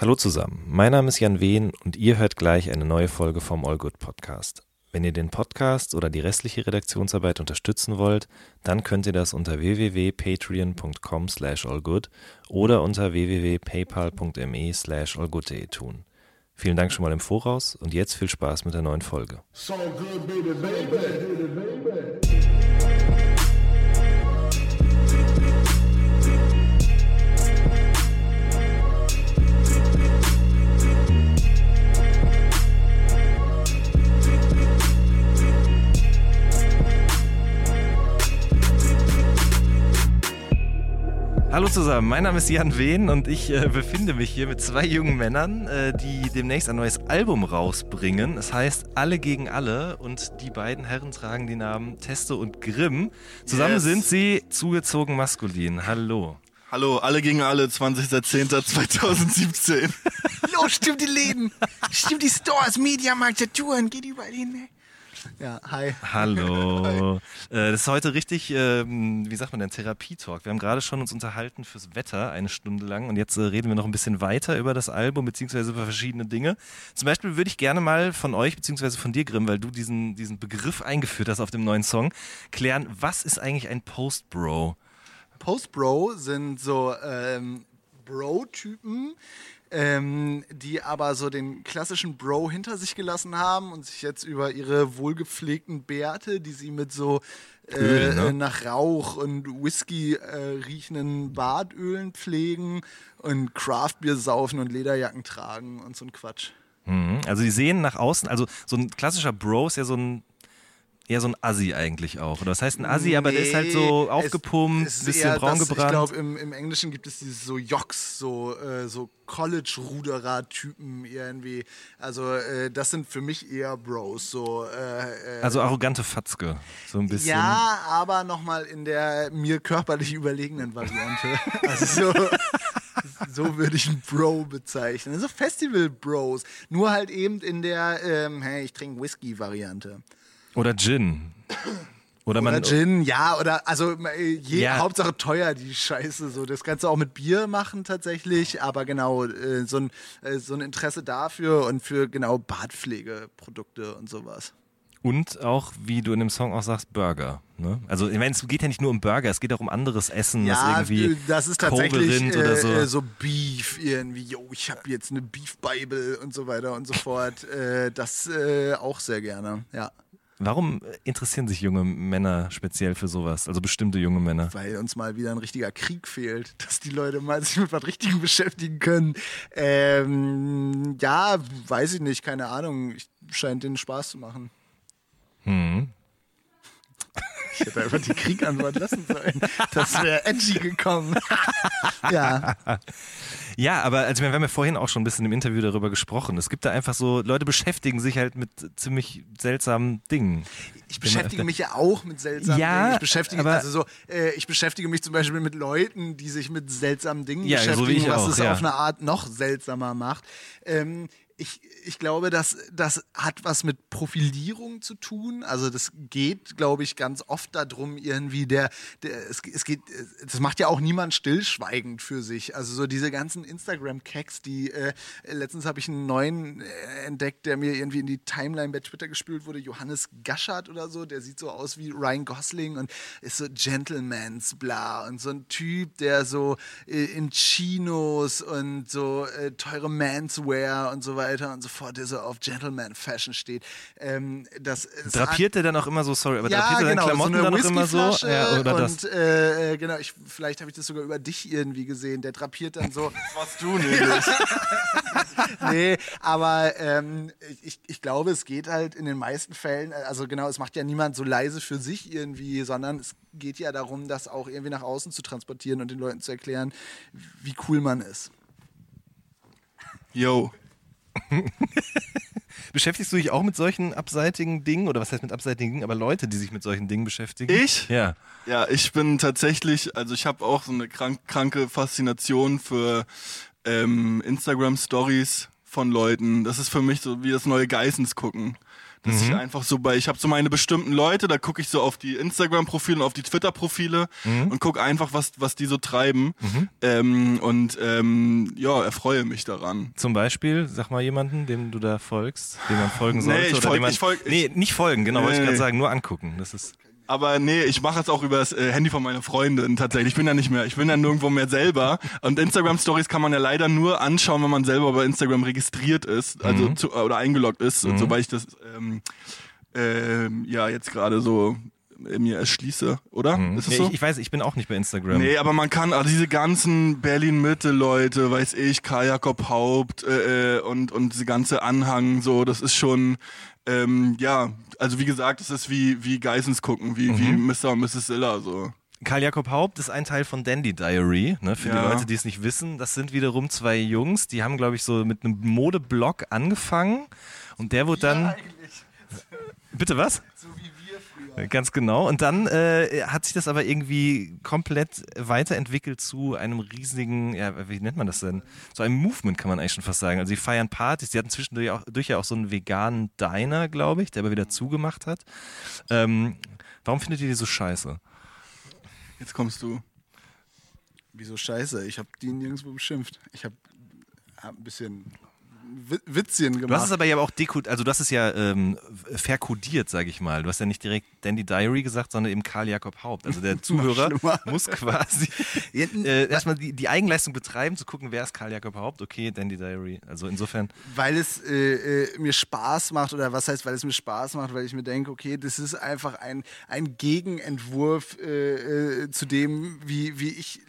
Hallo zusammen, mein Name ist Jan Wehn und ihr hört gleich eine neue Folge vom All Good Podcast. Wenn ihr den Podcast oder die restliche Redaktionsarbeit unterstützen wollt, dann könnt ihr das unter www.patreon.com slash allgood oder unter www.paypal.me slash allgood.de tun. Vielen Dank schon mal im Voraus und jetzt viel Spaß mit der neuen Folge. So good, baby, baby. Hallo zusammen, mein Name ist Jan Wehn und ich äh, befinde mich hier mit zwei jungen Männern, äh, die demnächst ein neues Album rausbringen. Es heißt Alle gegen Alle und die beiden Herren tragen die Namen Testo und Grimm. Zusammen yes. sind sie zugezogen maskulin. Hallo. Hallo, alle gegen alle, 20.10.2017. Los, stimmt die Läden, stimmt die Stores, Mediamarkt, Touren, geht überall hin. Ja, hi. Hallo. Äh, das ist heute richtig, ähm, wie sagt man denn, Therapietalk. Wir haben gerade schon uns unterhalten fürs Wetter eine Stunde lang und jetzt äh, reden wir noch ein bisschen weiter über das Album beziehungsweise über verschiedene Dinge. Zum Beispiel würde ich gerne mal von euch beziehungsweise von dir, Grimm, weil du diesen, diesen Begriff eingeführt hast auf dem neuen Song, klären, was ist eigentlich ein Post-Bro? Post-Bro sind so ähm, Bro-Typen, ähm, die aber so den klassischen Bro hinter sich gelassen haben und sich jetzt über ihre wohlgepflegten Bärte, die sie mit so äh, Öl, ne? nach Rauch und Whisky äh, riechenden Badölen pflegen und Craftbier saufen und Lederjacken tragen und so ein Quatsch. Mhm. Also die sehen nach außen, also so ein klassischer Bro ist ja so ein eher so ein Assi eigentlich auch. Oder was heißt ein Assi, aber nee, der ist halt so aufgepumpt, es bisschen braun das, gebrannt. Ich glaube, im, im, Englischen gibt es diese so Jocks, so, äh, so College-Ruderer-Typen irgendwie. Also äh, das sind für mich eher Bros. So, äh, äh also arrogante Fatzke, so ein bisschen. Ja, aber nochmal in der mir körperlich überlegenen Variante. also so... so würde ich einen Bro bezeichnen. So also Festival-Bros. Nur halt eben in der, ähm, hey, ich trinke Whisky-Variante. Oder Gin. Oder, oder Gin, ja, oder also äh, je, ja. Hauptsache teuer, die Scheiße. So. Das kannst du auch mit Bier machen tatsächlich, aber genau, äh, so, ein, äh, so ein Interesse dafür und für genau Badpflegeprodukte und sowas. Und auch, wie du in dem Song auch sagst, Burger. Ne? Also ich meine, es geht ja nicht nur um Burger, es geht auch um anderes Essen, ja, was irgendwie das ist tatsächlich äh, oder so. Äh, so Beef irgendwie, yo, ich habe jetzt eine Beef Bible und so weiter und so fort. Äh, das äh, auch sehr gerne, ja. Warum interessieren sich junge Männer speziell für sowas? Also bestimmte junge Männer? Weil uns mal wieder ein richtiger Krieg fehlt, dass die Leute mal sich mit was Richtigem beschäftigen können. Ähm, ja, weiß ich nicht, keine Ahnung. Scheint denen Spaß zu machen. Hm. Ich hätte einfach die Kriegantwort lassen sollen. Das wäre edgy gekommen. ja. Ja, aber also wir haben ja vorhin auch schon ein bisschen im Interview darüber gesprochen. Es gibt da einfach so, Leute beschäftigen sich halt mit ziemlich seltsamen Dingen. Ich beschäftige mich ja auch mit seltsamen ja, Dingen. Ich beschäftige, aber, also so, äh, ich beschäftige mich zum Beispiel mit Leuten, die sich mit seltsamen Dingen ja, beschäftigen, so was auch, es ja. auf eine Art noch seltsamer macht. Ähm, ich, ich glaube, dass das hat was mit Profilierung zu tun. Also das geht, glaube ich, ganz oft darum, irgendwie der, der es, es geht, das macht ja auch niemand stillschweigend für sich. Also so diese ganzen Instagram-Cacks, die äh, letztens habe ich einen neuen äh, entdeckt, der mir irgendwie in die Timeline bei Twitter gespült wurde, Johannes Gaschert oder so, der sieht so aus wie Ryan Gosling und ist so Gentlemans bla und so ein Typ, der so äh, in Chinos und so äh, teure Manswear und so weiter weiter und so fort, der so auf Gentleman Fashion steht. Ähm, das, drapiert er dann auch immer so, sorry, aber ja, drapiert er genau, Klamotten so dann auch immer so? Ja, oder und, das? Äh, genau, ich, vielleicht habe ich das sogar über dich irgendwie gesehen. Der drapiert dann so. Was du nicht. nee, aber ähm, ich, ich glaube, es geht halt in den meisten Fällen, also genau, es macht ja niemand so leise für sich irgendwie, sondern es geht ja darum, das auch irgendwie nach außen zu transportieren und den Leuten zu erklären, wie cool man ist. Yo. Beschäftigst du dich auch mit solchen abseitigen Dingen? Oder was heißt mit abseitigen Dingen? Aber Leute, die sich mit solchen Dingen beschäftigen? Ich? Ja. Ja, ich bin tatsächlich, also ich habe auch so eine krank, kranke Faszination für ähm, Instagram-Stories von Leuten. Das ist für mich so wie das neue Geissens gucken. Dass mhm. ich einfach so bei, ich habe so meine bestimmten Leute, da gucke ich so auf die Instagram-Profile und auf die Twitter-Profile mhm. und gucke einfach, was, was die so treiben. Mhm. Ähm, und ähm, ja, erfreue mich daran. Zum Beispiel, sag mal jemanden, dem du da folgst, dem man folgen sollte. Nee, ich folg, ich folg, nee, nicht folgen, genau, nee, wollte ich gerade sagen, nur angucken. Das ist aber nee, ich mache es auch über das äh, Handy von meiner Freundin tatsächlich. Ich bin da nicht mehr, ich bin da nirgendwo mehr selber. Und Instagram Stories kann man ja leider nur anschauen, wenn man selber bei Instagram registriert ist, also mhm. zu, oder eingeloggt ist, mhm. soweit ich das ähm, ähm, ja jetzt gerade so mir erschließe, oder? Mhm. Ist das nee, so? Ich, ich, weiß, ich bin auch nicht bei Instagram. Nee, aber man kann, also diese ganzen Berlin-Mitte-Leute, weiß ich, Karl Jakob Haupt äh, äh, und, und diese ganze Anhang, so, das ist schon, ähm, ja, also wie gesagt, es ist wie, wie Geissens gucken, wie, mhm. wie Mr. und Mrs. Zilla, so. Karl Jakob Haupt ist ein Teil von Dandy Diary, ne, für ja. die Leute, die es nicht wissen. Das sind wiederum zwei Jungs, die haben, glaube ich, so mit einem Modeblog angefangen und der wurde dann. Ja, Bitte was? So wie Ganz genau. Und dann äh, hat sich das aber irgendwie komplett weiterentwickelt zu einem riesigen, ja, wie nennt man das denn? Zu einem Movement kann man eigentlich schon fast sagen. Also sie feiern Partys. Die hatten zwischendurch auch, durch ja auch so einen veganen Diner, glaube ich, der aber wieder zugemacht hat. Ähm, warum findet ihr die so scheiße? Jetzt kommst du. Wieso scheiße? Ich habe die nirgendwo beschimpft. Ich habe hab ein bisschen Witzchen gemacht. Du hast es aber ja auch dekodiert, also hast es ja ähm, verkodiert, sage ich mal. Du hast ja nicht direkt Dandy Diary gesagt, sondern eben Karl Jakob Haupt. Also der Zuhörer muss quasi äh, erstmal die, die, Eigenleistung betreiben, zu gucken, wer ist Karl Jakob Haupt. Okay, Dandy Diary. Also insofern. Weil es äh, äh, mir Spaß macht, oder was heißt, weil es mir Spaß macht, weil ich mir denke, okay, das ist einfach ein, ein Gegenentwurf äh, äh zu dem, wie, wie ich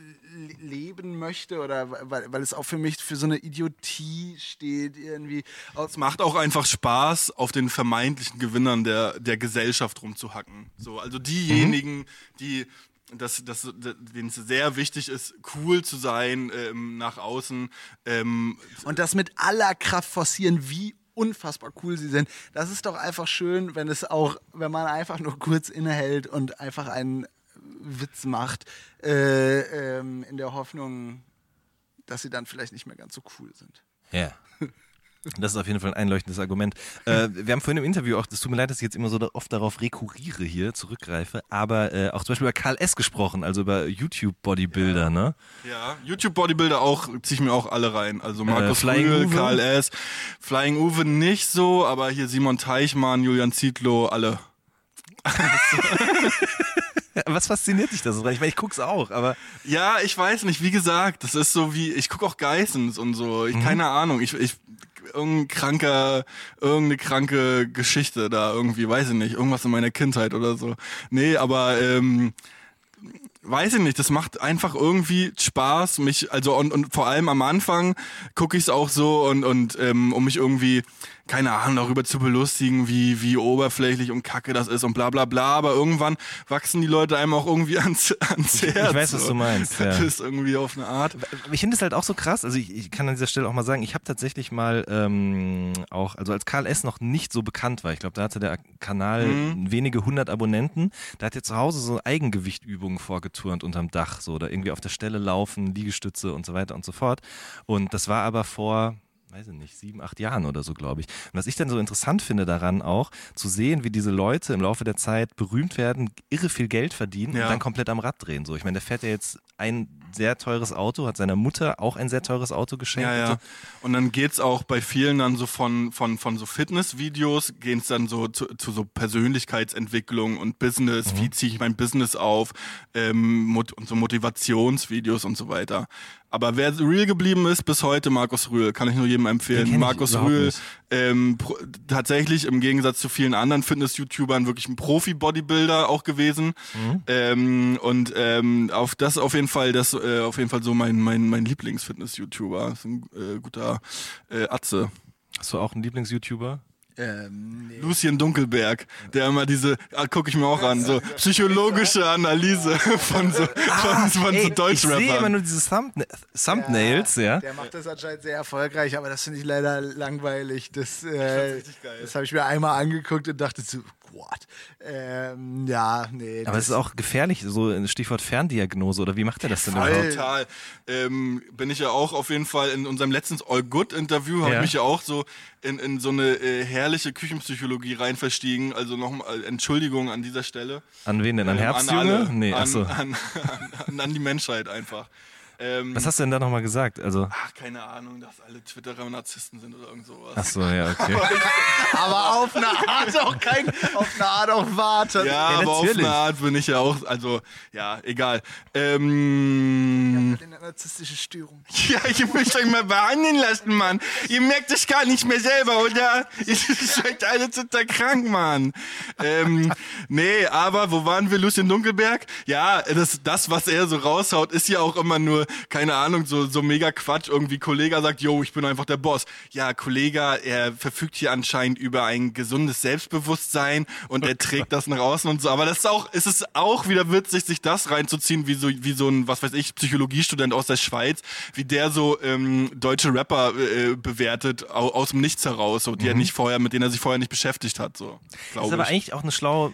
leben möchte oder weil, weil es auch für mich für so eine Idiotie steht irgendwie. Es macht auch einfach Spaß, auf den vermeintlichen Gewinnern der, der Gesellschaft rumzuhacken. So, also diejenigen, mhm. die dass, dass, denen es sehr wichtig ist, cool zu sein ähm, nach außen. Ähm, und das mit aller Kraft forcieren, wie unfassbar cool sie sind. Das ist doch einfach schön, wenn es auch, wenn man einfach nur kurz innehält und einfach einen Witz macht, äh, ähm, in der Hoffnung, dass sie dann vielleicht nicht mehr ganz so cool sind. Ja. Das ist auf jeden Fall ein einleuchtendes Argument. Äh, wir haben vorhin im Interview auch, das tut mir leid, dass ich jetzt immer so oft darauf rekurriere hier, zurückgreife, aber äh, auch zum Beispiel über Karl S. gesprochen, also über YouTube-Bodybuilder, ja. ne? Ja, YouTube-Bodybuilder auch, ziehe ich mir auch alle rein. Also Markus äh, Rühl, Karl S., Flying Uwe nicht so, aber hier Simon Teichmann, Julian Zietlow, alle. Was fasziniert dich da so dran? Ich meine, ich guck's auch, aber. Ja, ich weiß nicht, wie gesagt, das ist so wie, ich gucke auch Geissens und so. Ich, mhm. Keine Ahnung. Ich, ich, irgendein kranker, irgendeine kranke Geschichte da irgendwie, weiß ich nicht, irgendwas in meiner Kindheit oder so. Nee, aber ähm, weiß ich nicht, das macht einfach irgendwie Spaß, mich, also und, und vor allem am Anfang gucke ich es auch so und, und ähm, um mich irgendwie keine Ahnung, darüber zu belustigen, wie, wie oberflächlich und kacke das ist und bla bla bla, aber irgendwann wachsen die Leute einem auch irgendwie ans, ans Herz. Ich, ich weiß, was du meinst. Ja. Das ist irgendwie auf eine Art. Ich finde es halt auch so krass, also ich, ich kann an dieser Stelle auch mal sagen, ich habe tatsächlich mal ähm, auch, also als Karl S. noch nicht so bekannt war, ich glaube, da hatte der Kanal mhm. wenige hundert Abonnenten, da hat er zu Hause so Eigengewichtübungen vorgeturnt unterm Dach, so, oder irgendwie auf der Stelle laufen, Liegestütze und so weiter und so fort. Und das war aber vor weiß ich nicht, sieben, acht Jahren oder so, glaube ich. Und was ich dann so interessant finde daran auch, zu sehen, wie diese Leute im Laufe der Zeit berühmt werden, irre viel Geld verdienen ja. und dann komplett am Rad drehen. So, ich meine, der fährt ja jetzt ein sehr teures Auto, hat seiner Mutter auch ein sehr teures Auto geschenkt. Ja, ja. Und dann geht's auch bei vielen dann so von, von, von so Fitnessvideos, geht's dann so zu, zu so Persönlichkeitsentwicklung und Business, mhm. wie ziehe ich mein Business auf, ähm, und so Motivationsvideos und so weiter. Aber wer real geblieben ist bis heute, Markus Rühl, kann ich nur jedem empfehlen. Markus Rühl, ähm, tatsächlich im Gegensatz zu vielen anderen Fitness-YouTubern wirklich ein Profi-Bodybuilder auch gewesen. Mhm. Ähm, und ähm, auf das auf jeden Fall, das äh, auf jeden Fall so mein mein mein Lieblings-Fitness-YouTuber. Ist ein äh, guter äh, Atze. Hast du auch einen Lieblings-YouTuber? Ähm, nee. Lucien Dunkelberg, der immer diese, ah, gucke ich mir auch an, so psychologische Analyse von so, ah, von, von ey, so Deutschrappern. Ich sehe immer nur diese Thumbna Thumbnails, ja, ja, Der macht das anscheinend sehr erfolgreich, aber das finde ich leider langweilig. Das, äh, das, das habe ich mir einmal angeguckt und dachte so, Squad. Ähm, ja, nee. Aber es ist auch gefährlich, so ein Stichwort Ferndiagnose, oder wie macht er das denn überhaupt? Total. Ähm, bin ich ja auch auf jeden Fall in unserem letzten All Good Interview, habe ja. ich mich ja auch so in, in so eine äh, herrliche Küchenpsychologie rein verstiegen. Also nochmal äh, Entschuldigung an dieser Stelle. An wen denn? An ähm, Herbstjunge? An alle, nee, achso. An, an, an, die Menschheit einfach. Ähm, Was hast du denn da nochmal gesagt? Also ach, keine Ahnung, dass alle Twitterer Narzissten sind oder irgend sowas. Ach so, ja, okay. aber auf eine Art auch kein, auf eine Art auch warte. Ja, ja aber auf eine Art bin ich ja auch, also, ja, egal. Ähm, ja, eine narzisstische Störung. Ja, ich möchte euch mal behandeln lassen, Mann. Ihr merkt es gar nicht mehr selber, oder? Ihr seid alle total krank, Mann. ähm, nee, aber wo waren wir? Lucien Dunkelberg? Ja, das, das, was er so raushaut, ist ja auch immer nur keine Ahnung, so, so mega Quatsch. Irgendwie Kollege sagt, yo, ich bin einfach der Boss. Ja, Kollege, er verfügt hier anscheinend über ein gesundes Selbstbewusstsein und er trägt das nach außen und so. Aber das ist auch, ist es auch wieder witzig, sich das reinzuziehen, wie so, wie so ein, was weiß ich, Psychologiestudent aus der Schweiz, wie der so ähm, deutsche Rapper äh, bewertet, aus, aus dem Nichts heraus, so, die mhm. er nicht vorher, mit denen er sich vorher nicht beschäftigt hat. So, das ist aber eigentlich auch eine schlaue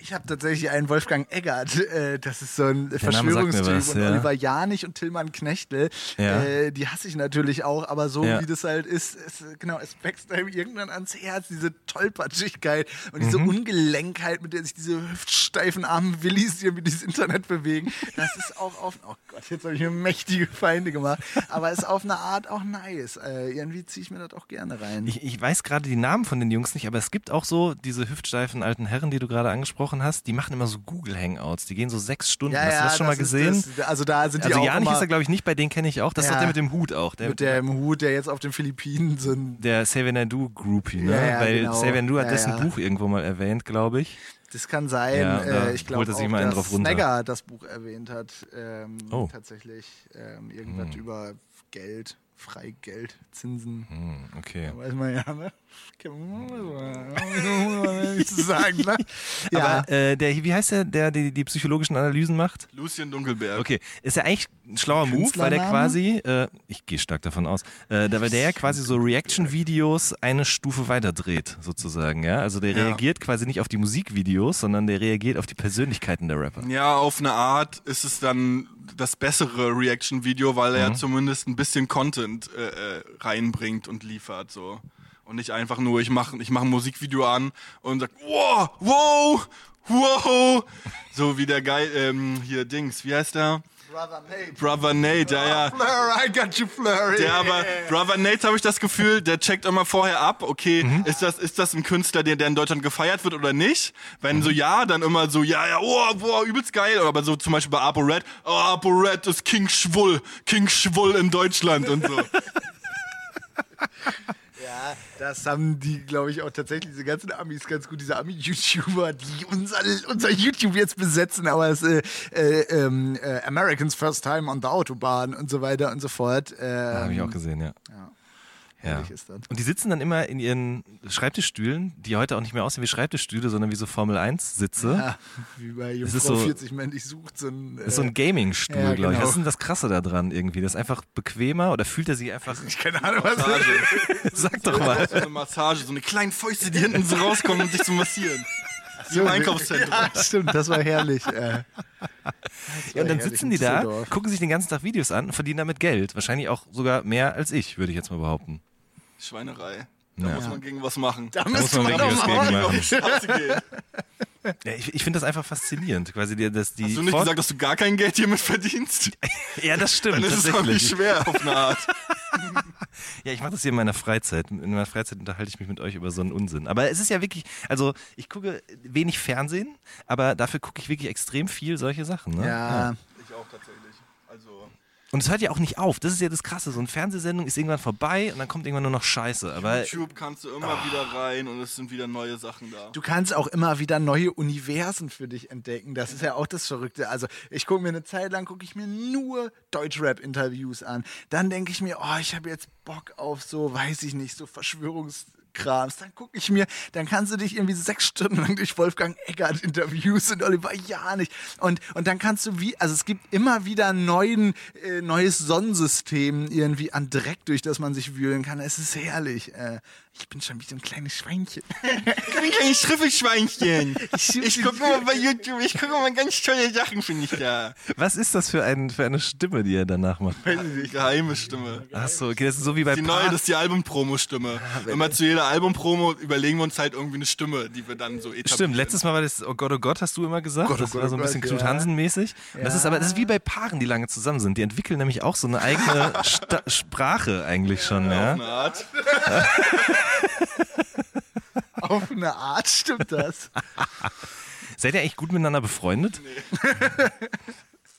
ich habe tatsächlich einen Wolfgang Eggert, äh, das ist so ein Verschwörungstyp was, und ja. Oliver Janich und Tillmann Knechtel, ja. äh, die hasse ich natürlich auch, aber so ja. wie das halt ist, ist genau, es wächst einem irgendwann ans Herz, diese Tollpatschigkeit und diese mhm. Ungelenkheit, mit der sich diese hüftsteifen armen Willis hier mit dieses Internet bewegen, das ist auch auf, oh Gott, jetzt habe ich mir mächtige Feinde gemacht, aber ist auf eine Art auch nice. Äh, irgendwie ziehe ich mir das auch gerne rein. Ich, ich weiß gerade die Namen von den Jungs nicht, aber es gibt auch so diese hüftsteifen alten Herren, die du gerade angesprochen angesprochen hast, die machen immer so Google Hangouts. Die gehen so sechs Stunden. Ja, hast du das schon das mal gesehen? Das, also da sind die also auch Janich ist er, glaube ich, nicht, bei denen kenne ich auch. Das ja, ist doch der mit dem Hut auch. Der mit dem Hut, der jetzt auf den Philippinen sind. Der Xavier Naidu Groupie, ne? Ja, Weil genau. Xavier Naidu hat dessen Buch irgendwo mal erwähnt, glaube ich. Das kann sein. Ja, äh, ich glaube dass Snagger das Buch erwähnt hat. Ähm, oh. Tatsächlich ähm, irgendwas hm. über Geld. Freigeld, Zinsen. Hm, okay. weiß man ja, ne? nicht zu sagen, ne? Ja. Aber äh, der, wie heißt der, der die, die psychologischen Analysen macht? Lucien Dunkelberg. Okay. Ist ja eigentlich ein schlauer Move, weil der quasi, äh, ich gehe stark davon aus, äh, da, weil der ja quasi so Reaction-Videos eine Stufe weiter dreht, sozusagen, ja? Also der ja. reagiert quasi nicht auf die Musikvideos, sondern der reagiert auf die Persönlichkeiten der Rapper. Ja, auf eine Art ist es dann das bessere Reaction-Video, weil er mhm. zumindest ein bisschen Content äh, äh, reinbringt und liefert, so. Und nicht einfach nur, ich mache ich mach ein Musikvideo an und sag, wow, wow, wow. So wie der Geil, ähm, hier Dings, wie heißt der? Brother Nate. Brother Nate, ja, ja. Fleur, I got you, Fleur. Der aber, Brother Nate habe ich das Gefühl, der checkt immer vorher ab, okay, mhm. ist, das, ist das ein Künstler, der, der in Deutschland gefeiert wird oder nicht? Wenn mhm. so ja, dann immer so, ja, ja, oh, boah, übelst geil. Aber so zum Beispiel bei Apo Red, oh, Apo Red ist King Schwull, King Schwull in Deutschland und so. Ja, das haben die, glaube ich, auch tatsächlich, diese ganzen Amis ganz gut, diese Ami-YouTuber, die unser, unser YouTube jetzt besetzen, aber es äh, äh, ähm, äh, Americans First Time on the Autobahn und so weiter und so fort. Ähm, habe ich auch gesehen, ja. ja. Ja. Und die sitzen dann immer in ihren Schreibtischstühlen, die heute auch nicht mehr aussehen wie Schreibtischstühle, sondern wie so Formel 1 Sitze. Ja, wie bei Jungfrau so, 40 männlich sucht so ein. Äh, so ein Gaming-Stuhl, ja, glaube ich. Genau. Was ist denn das Krasse da dran irgendwie? Das ist einfach bequemer oder fühlt er sich einfach. Ich keine Ahnung, was Massage. Sag doch mal. So eine Massage, so eine kleine Fäuste, die hinten so rauskommen, um dich zu massieren. So, Im Einkaufszentrum. Ja, stimmt, das war herrlich. Äh. ja, und dann sitzen die da, gucken sich den ganzen Tag Videos an und verdienen damit Geld. Wahrscheinlich auch sogar mehr als ich, würde ich jetzt mal behaupten. Schweinerei. Da ja. muss man gegen was machen. Da, da muss man gegen was gegen machen. Ja, ich, ich finde das einfach faszinierend. Quasi die, dass die Hast du nicht gesagt, dass du gar kein Geld hiermit verdienst? ja, das stimmt. Dann ist es auch nicht schwer auf eine Art. ja, ich mache das hier in meiner Freizeit. In meiner Freizeit unterhalte ich mich mit euch über so einen Unsinn. Aber es ist ja wirklich, also ich gucke wenig Fernsehen, aber dafür gucke ich wirklich extrem viel solche Sachen. Ne? Ja. ja. Ich auch tatsächlich. Und es hört ja auch nicht auf. Das ist ja das Krasse. So eine Fernsehsendung ist irgendwann vorbei und dann kommt irgendwann nur noch Scheiße. Aber YouTube kannst du immer oh. wieder rein und es sind wieder neue Sachen da. Du kannst auch immer wieder neue Universen für dich entdecken. Das ist ja auch das Verrückte. Also ich gucke mir eine Zeit lang, gucke ich mir nur Deutschrap-Interviews an. Dann denke ich mir, oh, ich habe jetzt Bock auf so, weiß ich nicht, so Verschwörungs kramst, dann gucke ich mir, dann kannst du dich irgendwie sechs Stunden lang durch Wolfgang Eckert Interviews und Oliver Janich und, und dann kannst du wie, also es gibt immer wieder neuen, äh, neues Sonnensystem irgendwie an Dreck, durch das man sich wühlen kann. Es ist herrlich. Äh, ich bin schon wie so ein kleines Schweinchen. ich bin ein kleines Schriffelschweinchen. Ich, ich gucke mal bei YouTube, ich gucke mal ganz tolle Sachen, finde ich da. Was ist das für, ein, für eine Stimme, die er danach macht? Weiß ich nicht, geheime Stimme. Achso, okay, das ist so wie bei die neue, das ist die Album-Promo-Stimme. Ja, Immer zu jeder Album-Promo überlegen wir uns halt irgendwie eine Stimme, die wir dann so etablieren. Stimmt, letztes Mal war das Oh Gott, oh Gott, hast du immer gesagt. Gott, oh das Gott, war so ein oh bisschen Knut Hansen-mäßig. Ja. Das ist aber das ist wie bei Paaren, die lange zusammen sind. Die entwickeln nämlich auch so eine eigene Sprache eigentlich schon. Ja, ja. Auf eine Art. Auf eine Art stimmt das. Seid ihr eigentlich gut miteinander befreundet? Nee.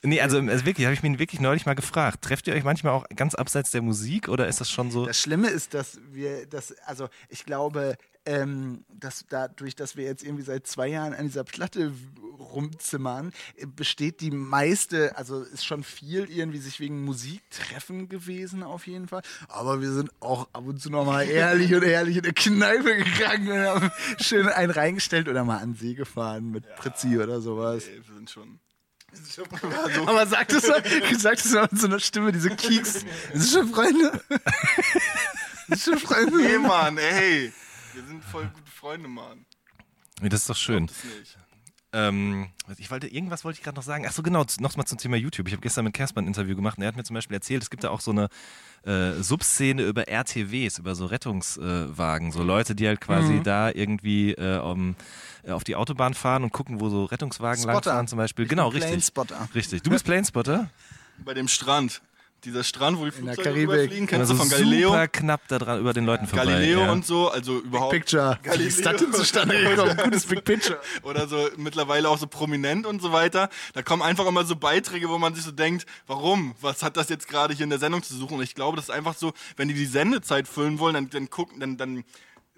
Nee, also, also wirklich, habe ich mich wirklich neulich mal gefragt. Trefft ihr euch manchmal auch ganz abseits der Musik oder ist das schon so? Das Schlimme ist, dass wir das, also ich glaube, ähm, dass dadurch, dass wir jetzt irgendwie seit zwei Jahren an dieser Platte rumzimmern, besteht die meiste, also ist schon viel irgendwie sich wegen Musik treffen gewesen auf jeden Fall. Aber wir sind auch ab und zu nochmal ehrlich und ehrlich in der Kneipe gegangen und haben schön einen reingestellt oder mal an See gefahren mit ja, Pritzi oder sowas. Ey, wir sind schon aber sagt es, sagt es mal mit so einer Stimme, diese Kieks. Das ist schon Freunde. Das ist schon Freunde. Nee, Mann, ey. Wir sind voll gute Freunde, Mann. Das ist doch schön. Ähm, ich wollte, irgendwas wollte ich gerade noch sagen. Ach so, genau, nochmal zum Thema YouTube. Ich habe gestern mit Kerstin ein Interview gemacht und er hat mir zum Beispiel erzählt, es gibt da auch so eine äh, Subszene über RTWs, über so Rettungswagen, äh, so Leute, die halt quasi mhm. da irgendwie äh, um, äh, auf die Autobahn fahren und gucken, wo so Rettungswagen Spotter. langfahren zum Beispiel. Ich genau, richtig. Planespotter. Richtig. Du bist Planespotter? Bei dem Strand dieser Strand, wo die Flugzeuge überfliegen, kennst also du von Galileo? Super knapp da dran über den Leuten vorbei. Galileo ja. und so, also überhaupt. Big Picture. Galileo. Wie ist das denn zustande gekommen? Gutes Big Picture. Oder so mittlerweile auch so prominent und so weiter. Da kommen einfach immer so Beiträge, wo man sich so denkt, warum? Was hat das jetzt gerade hier in der Sendung zu suchen? Und ich glaube, das ist einfach so, wenn die die Sendezeit füllen wollen, dann, dann gucken, dann, dann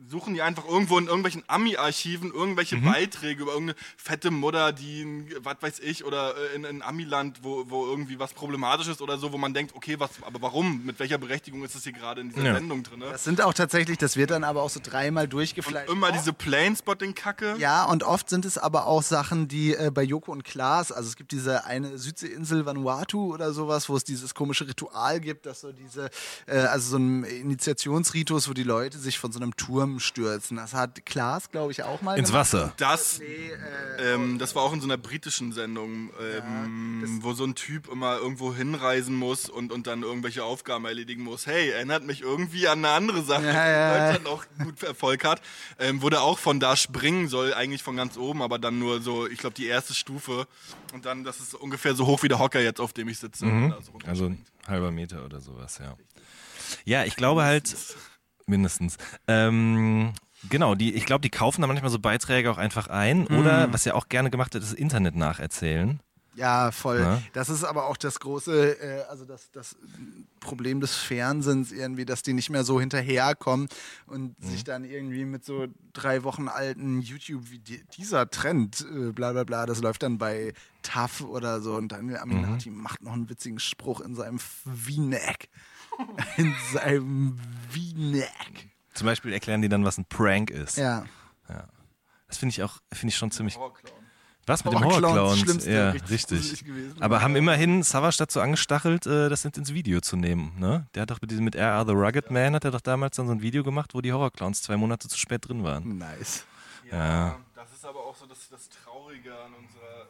suchen die einfach irgendwo in irgendwelchen Ami-Archiven irgendwelche mhm. Beiträge über irgendeine fette Mutter, die, in, was weiß ich, oder äh, in, in Amiland, wo, wo irgendwie was problematisch ist oder so, wo man denkt, okay, was, aber warum? Mit welcher Berechtigung ist das hier gerade in dieser ja. Sendung drin? Ne? Das sind auch tatsächlich, das wird dann aber auch so dreimal durchgefleißt. Und immer diese Planespotting-Kacke. Ja, und oft sind es aber auch Sachen, die äh, bei Joko und Klaas, also es gibt diese eine Südseeinsel Vanuatu oder sowas, wo es dieses komische Ritual gibt, dass so diese, äh, also so ein Initiationsritus, wo die Leute sich von so einem Turm stürzen. Das hat Klaas, glaube ich, auch mal Ins gemacht. Wasser. Das, nee, äh, ähm, das war auch in so einer britischen Sendung, ähm, ja, wo so ein Typ immer irgendwo hinreisen muss und, und dann irgendwelche Aufgaben erledigen muss. Hey, erinnert mich irgendwie an eine andere Sache, ja, ja. die Deutschland auch gut Erfolg hat. Ähm, wo der auch von da springen soll, eigentlich von ganz oben, aber dann nur so, ich glaube, die erste Stufe. Und dann, das ist ungefähr so hoch wie der Hocker jetzt, auf dem ich sitze. Mhm. also ein halber Meter oder sowas, ja. Ja, ich glaube halt mindestens. Ähm, genau, die, ich glaube, die kaufen da manchmal so Beiträge auch einfach ein. Mhm. Oder, was ja auch gerne gemacht wird, ist Internet nacherzählen. Ja, voll. Ja? Das ist aber auch das große, äh, also das, das Problem des Fernsehens irgendwie, dass die nicht mehr so hinterherkommen und mhm. sich dann irgendwie mit so drei Wochen alten YouTube wie die, dieser Trend, äh, bla bla bla, das läuft dann bei TAF oder so und Daniel Aminati mhm. macht noch einen witzigen Spruch in seinem V-Neck. in seinem V-Neck. Zum Beispiel erklären die dann, was ein Prank ist. Ja. ja. Das finde ich auch, finde ich schon ziemlich. Was mit Horror dem Horrorclowns? Ja, richtig. Aber haben immerhin Savage dazu angestachelt, äh, das ins Video zu nehmen. Ne? Der hat doch mit diesem mit R.R. The Rugged Man hat er doch damals dann so ein Video gemacht, wo die Horrorclowns zwei Monate zu spät drin waren. Nice. Ja, ja. das ist aber auch so das, das Traurige an unserer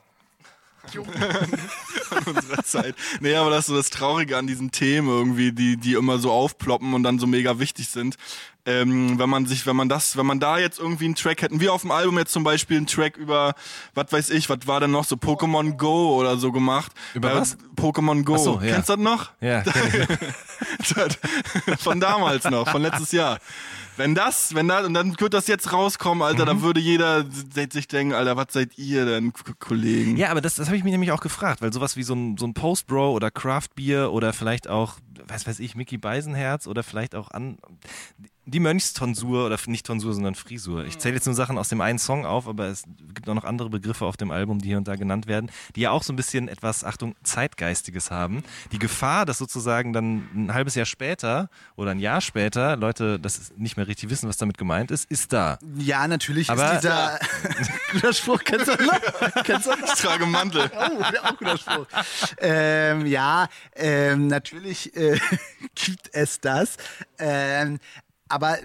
an unserer Zeit. Nee, aber das ist so das Traurige an diesen Themen irgendwie, die, die immer so aufploppen und dann so mega wichtig sind. Ähm, wenn man sich, wenn man das, wenn man da jetzt irgendwie einen Track hätten, wir auf dem Album jetzt zum Beispiel einen Track über, was weiß ich, was war denn noch so Pokémon Go oder so gemacht? Über äh, was? Pokémon Go. So, ja. Kennst du das noch? Ja. von damals noch, von letztes Jahr. Wenn das, wenn da, und dann wird das jetzt rauskommen, Alter, mhm. dann würde jeder sich denken, Alter, was seid ihr denn, Kollegen? Ja, aber das, das habe ich mich nämlich auch gefragt, weil sowas wie so ein, so ein Post-Bro oder Craft Beer oder vielleicht auch, weiß weiß ich, Mickey Beisenherz oder vielleicht auch an die Mönchstonsur oder nicht Tonsur, sondern Frisur. Ich zähle jetzt nur Sachen aus dem einen Song auf, aber es gibt auch noch andere Begriffe auf dem Album, die hier und da genannt werden, die ja auch so ein bisschen etwas, Achtung, Zeitgeistiges haben. Die Gefahr, dass sozusagen dann ein halbes Jahr später oder ein Jahr später Leute das nicht mehr richtig wissen, was damit gemeint ist, ist da. Ja, natürlich aber ist dieser guter Spruch, kennst du noch? kennst du noch? Ich trage Mantel. Oh, auch guter Spruch. ähm, ja, ähm, natürlich äh, gibt es das. Ähm, aber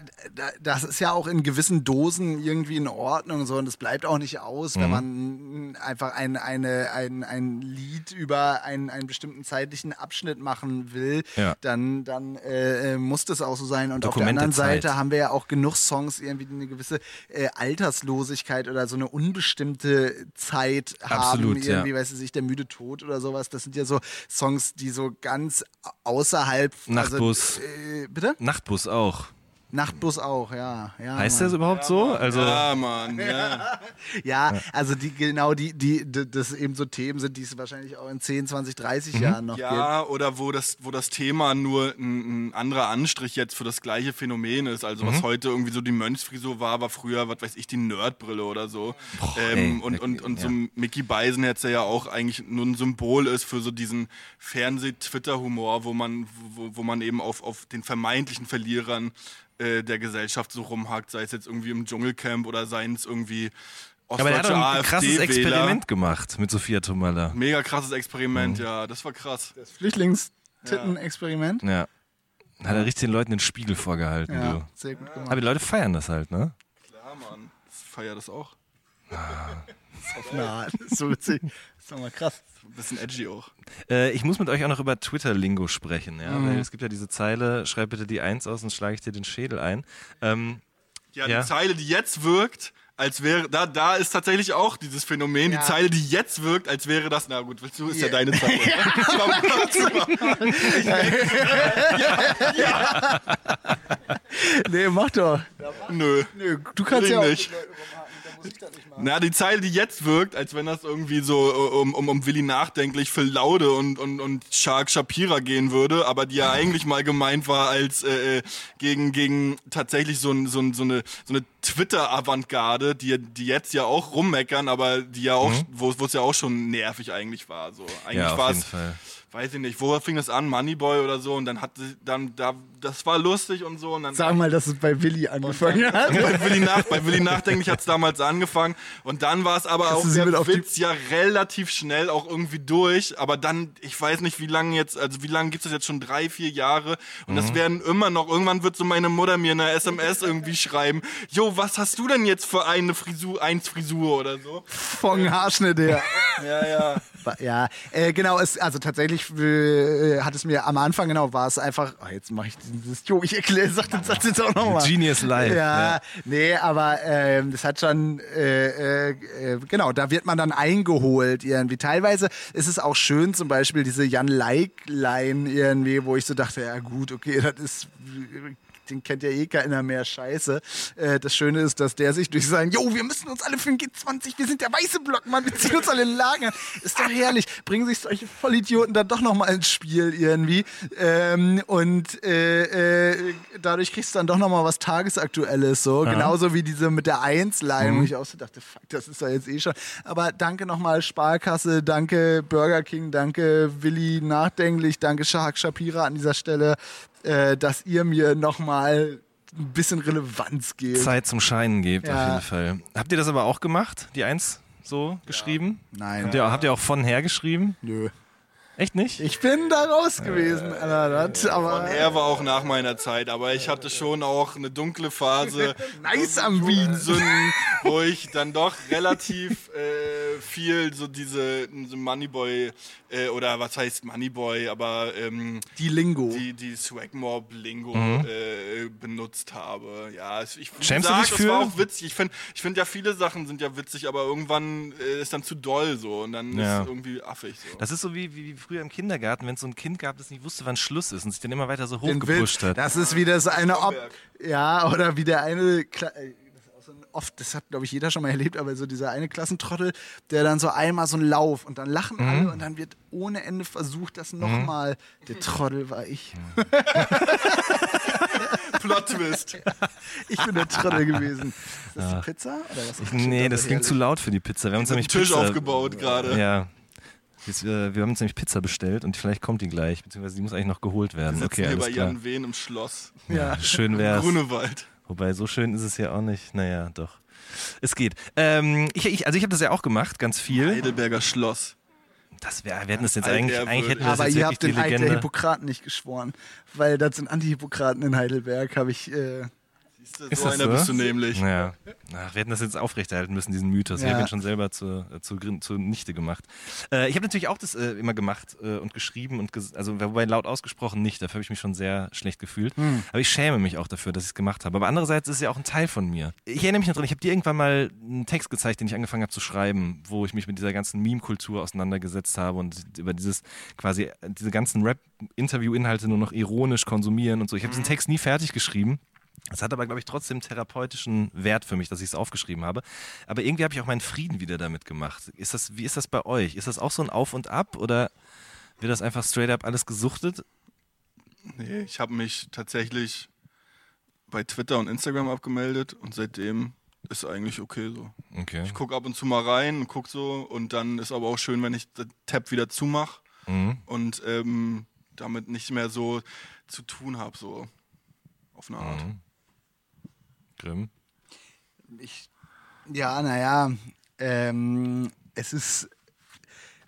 das ist ja auch in gewissen Dosen irgendwie in Ordnung so und es bleibt auch nicht aus, mhm. wenn man einfach ein, eine, ein, ein Lied über einen, einen bestimmten zeitlichen Abschnitt machen will, ja. dann, dann äh, muss das auch so sein. Und auf der anderen Seite haben wir ja auch genug Songs, irgendwie die eine gewisse äh, Alterslosigkeit oder so eine unbestimmte Zeit Absolut, haben, irgendwie, ja. weiß ich, der müde Tod oder sowas. Das sind ja so Songs, die so ganz außerhalb. Nachtbus. Also, äh, bitte? Nachtbus auch. Nachtbus auch, ja. ja heißt Mann. das überhaupt ja, so? Also ja, Mann, ja. ja, also die genau die, die, die, das eben so Themen sind, die es wahrscheinlich auch in 10, 20, 30 mhm. Jahren noch ja, gibt. Ja, oder wo das, wo das Thema nur ein, ein, anderer Anstrich jetzt für das gleiche Phänomen ist. Also mhm. was heute irgendwie so die Mönchsfrisur war, war früher, was weiß ich, die Nerdbrille oder so. Boah, ähm, ey, und, und, und so Mickey Beisenherz, der ja auch eigentlich nur ein Symbol ist für so diesen Fernseh-Twitter-Humor, wo man, wo, wo man eben auf, auf den vermeintlichen Verlierern äh, der Gesellschaft so rumhakt, sei es jetzt irgendwie im Dschungelcamp oder seien es irgendwie ja, aber er hat doch ein krasses Experiment gemacht mit Sophia Tomalla. Mega krasses Experiment, mhm. ja, das war krass. Das Flüchtlingstitten-Experiment. Ja. Hat er richtig den Leuten den Spiegel vorgehalten, ja, du. Sehr gut gemacht. Aber die Leute feiern das halt, ne? Klar, Mann. Ich feier das auch. Ah. Na, so witzig. Das ist doch mal krass. Ein bisschen edgy auch. Äh, ich muss mit euch auch noch über Twitter-Lingo sprechen, ja. Mhm. Weil es gibt ja diese Zeile, schreib bitte die Eins aus und schlage ich dir den Schädel ein. Ähm, ja, die ja. Zeile, die jetzt wirkt, als wäre, da, da ist tatsächlich auch dieses Phänomen, ja. die Zeile, die jetzt wirkt, als wäre das, na gut, willst du, ist yeah. ja deine Zeile. ja. ja. Nee, mach doch. Nö. Nö, du kannst ja auch. Nicht muss ich das nicht machen. Na, die Zeile, die jetzt wirkt, als wenn das irgendwie so um, um, um Willi nachdenklich Phil Laude und, und, und Shark Shapira gehen würde, aber die ja eigentlich mal gemeint war als äh, äh gegen, gegen tatsächlich so, so, so eine, so eine Twitter-Avantgarde, die, die jetzt ja auch rummeckern, aber die ja auch, mhm. wo es ja auch schon nervig eigentlich war. So. Eigentlich ja, war es weiß ich nicht, wo fing das an, Moneyboy oder so und dann hat dann da das war lustig und so und dann Sag mal, dass es bei Willi angefangen dann, hat. bei Willi nach bei Willi nachdenklich hat es damals angefangen und dann war es aber auch der Witz ja relativ schnell auch irgendwie durch, aber dann ich weiß nicht, wie lange jetzt, also wie lange gibt es jetzt schon drei, vier Jahre und mhm. das werden immer noch irgendwann wird so meine Mutter mir eine SMS irgendwie schreiben, jo, was hast du denn jetzt für eine Frisur, eins Frisur oder so? Von Haarschnitt her. ja, ja. Ja, äh, genau, es, also tatsächlich äh, hat es mir am Anfang, genau, war es einfach, oh, jetzt mache ich dieses, Jo, ich erkläre, sag den Satz jetzt auch nochmal. Genius Live. Ja, ja. nee, aber äh, das hat schon, äh, äh, genau, da wird man dann eingeholt irgendwie. Teilweise ist es auch schön, zum Beispiel diese Jan Like-Line irgendwie, wo ich so dachte, ja gut, okay, das ist den kennt ja eh keiner mehr, scheiße. Äh, das Schöne ist, dass der sich durch sein, jo, wir müssen uns alle für den G20, wir sind der weiße Block, Mann, wir ziehen uns alle in Lager. Ist doch herrlich. Bringen sich solche Vollidioten dann doch nochmal ins Spiel irgendwie. Ähm, und äh, äh, dadurch kriegst du dann doch nochmal was Tagesaktuelles, so. Ja. Genauso wie diese mit der Eins-Line, mhm. wo ich auch so dachte, fuck, das ist doch jetzt eh schon. Aber danke nochmal Sparkasse, danke Burger King, danke Willi Nachdenklich, danke Shahak Shapira an dieser Stelle äh, dass ihr mir nochmal ein bisschen Relevanz gebt. Zeit zum Scheinen gebt, ja. auf jeden Fall. Habt ihr das aber auch gemacht, die Eins so geschrieben? Nein. Habt ihr, habt ihr auch von her geschrieben? Nö. Echt nicht? Ich bin da raus gewesen, äh, Alter, das, aber er war auch nach meiner Zeit, aber ich hatte schon auch eine dunkle Phase. nice am Wien. wo ich dann doch relativ äh, viel so diese so Moneyboy äh, oder was heißt Moneyboy, aber ähm, die Lingo, die, die Swagmob Lingo mhm. äh, benutzt habe. Ja, ich Schämst sag, du dich für? Das war auch witzig. Ich finde, ich finde ja viele Sachen sind ja witzig, aber irgendwann äh, ist dann zu doll so und dann ja. ist es irgendwie affig. So. Das ist so wie, wie früher im Kindergarten, wenn es so ein Kind gab, das nicht wusste, wann Schluss ist und sich dann immer weiter so hochgepusht hat. Das ist wie das eine Ob ja, oder wie der eine Kle oft, das hat, glaube ich, jeder schon mal erlebt, aber so dieser eine Klassentrottel, der dann so einmal so einen Lauf und dann lachen mhm. alle und dann wird ohne Ende versucht, das nochmal. Mhm. Der Trottel war ich. Plot Twist. ich bin der Trottel gewesen. Ist das die Pizza? Oder was ich, nee, das klingt zu laut für die Pizza. Wir haben uns nämlich Tisch Pizza, aufgebaut gerade. Ja. Jetzt, äh, wir haben uns nämlich Pizza bestellt und vielleicht kommt die gleich, beziehungsweise die muss eigentlich noch geholt werden. Wir okay, hier bei Jan Wehn im Schloss. Ja, ja. schön wär's. Grunewald. Wobei, so schön ist es ja auch nicht. Naja, doch. Es geht. Ähm, ich, ich, also ich habe das ja auch gemacht, ganz viel. Heidelberger Schloss. Das wäre, wir hätten das jetzt eigentlich, eigentlich hätten wir das Aber ihr habt den Eid der Hippokraten nicht geschworen, weil das sind Anti-Hippokraten in Heidelberg, habe ich äh, ist so einer so? bist du nämlich. Ja. Ach, wir hätten das jetzt aufrechterhalten müssen, diesen Mythos. Ja. Ich habe ihn schon selber zur, zur, zur Nichte gemacht. Äh, ich habe natürlich auch das äh, immer gemacht äh, und geschrieben und ges also wobei laut ausgesprochen nicht, dafür habe ich mich schon sehr schlecht gefühlt. Hm. Aber ich schäme mich auch dafür, dass ich es gemacht habe. Aber andererseits ist es ja auch ein Teil von mir. Ich erinnere mich noch dran, ich habe dir irgendwann mal einen Text gezeigt, den ich angefangen habe zu schreiben, wo ich mich mit dieser ganzen Meme-Kultur auseinandergesetzt habe und über dieses quasi diese ganzen Rap-Interview-Inhalte nur noch ironisch konsumieren und so. Ich habe diesen Text nie fertig geschrieben. Es hat aber, glaube ich, trotzdem therapeutischen Wert für mich, dass ich es aufgeschrieben habe. Aber irgendwie habe ich auch meinen Frieden wieder damit gemacht. Ist das, wie ist das bei euch? Ist das auch so ein Auf und Ab oder wird das einfach straight up alles gesuchtet? Nee, ich habe mich tatsächlich bei Twitter und Instagram abgemeldet und seitdem ist eigentlich okay so. Okay. Ich gucke ab und zu mal rein und gucke so und dann ist aber auch schön, wenn ich den Tab wieder zumache mhm. und ähm, damit nicht mehr so zu tun habe, so auf eine Art. Mhm. Grimm? Ich, ja, naja, ähm, es ist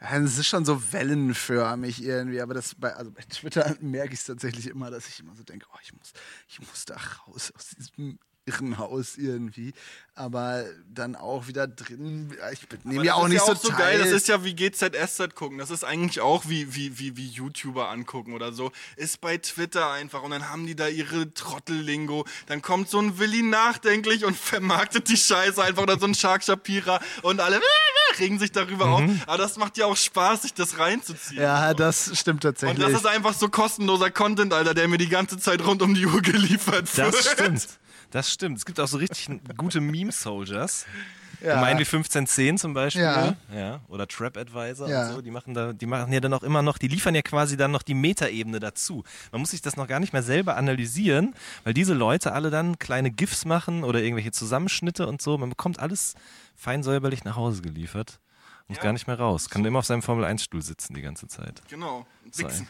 es ist schon so wellenförmig irgendwie, aber das bei, also bei Twitter merke ich es tatsächlich immer, dass ich immer so denke, oh, ich muss, ich muss da raus aus diesem Irrenhaus irgendwie, aber dann auch wieder drin. Ich nehme ja auch nicht ja auch so, so geil. Das ist ja wie GZSZ gucken. Das ist eigentlich auch wie, wie, wie, wie YouTuber angucken oder so. Ist bei Twitter einfach und dann haben die da ihre Trottellingo. Dann kommt so ein Willi nachdenklich und vermarktet die Scheiße einfach oder so ein Shark Shapira und alle regen sich darüber mhm. auf. Aber das macht ja auch Spaß, sich das reinzuziehen. Ja, das stimmt tatsächlich. Und das ist einfach so kostenloser Content, Alter, der mir die ganze Zeit rund um die Uhr geliefert wird. Das stimmt. Das stimmt. Es gibt auch so richtig gute Meme-Soldiers. Ja. Gemein wie 1510 zum Beispiel. Ja. ja. Oder Trap Advisor ja. und so. Die machen, da, die machen ja dann auch immer noch, die liefern ja quasi dann noch die Metaebene dazu. Man muss sich das noch gar nicht mehr selber analysieren, weil diese Leute alle dann kleine GIFs machen oder irgendwelche Zusammenschnitte und so. Man bekommt alles fein säuberlich nach Hause geliefert. Muss ja. gar nicht mehr raus. Kann immer auf seinem Formel-1-Stuhl sitzen die ganze Zeit. Genau. Wichsen.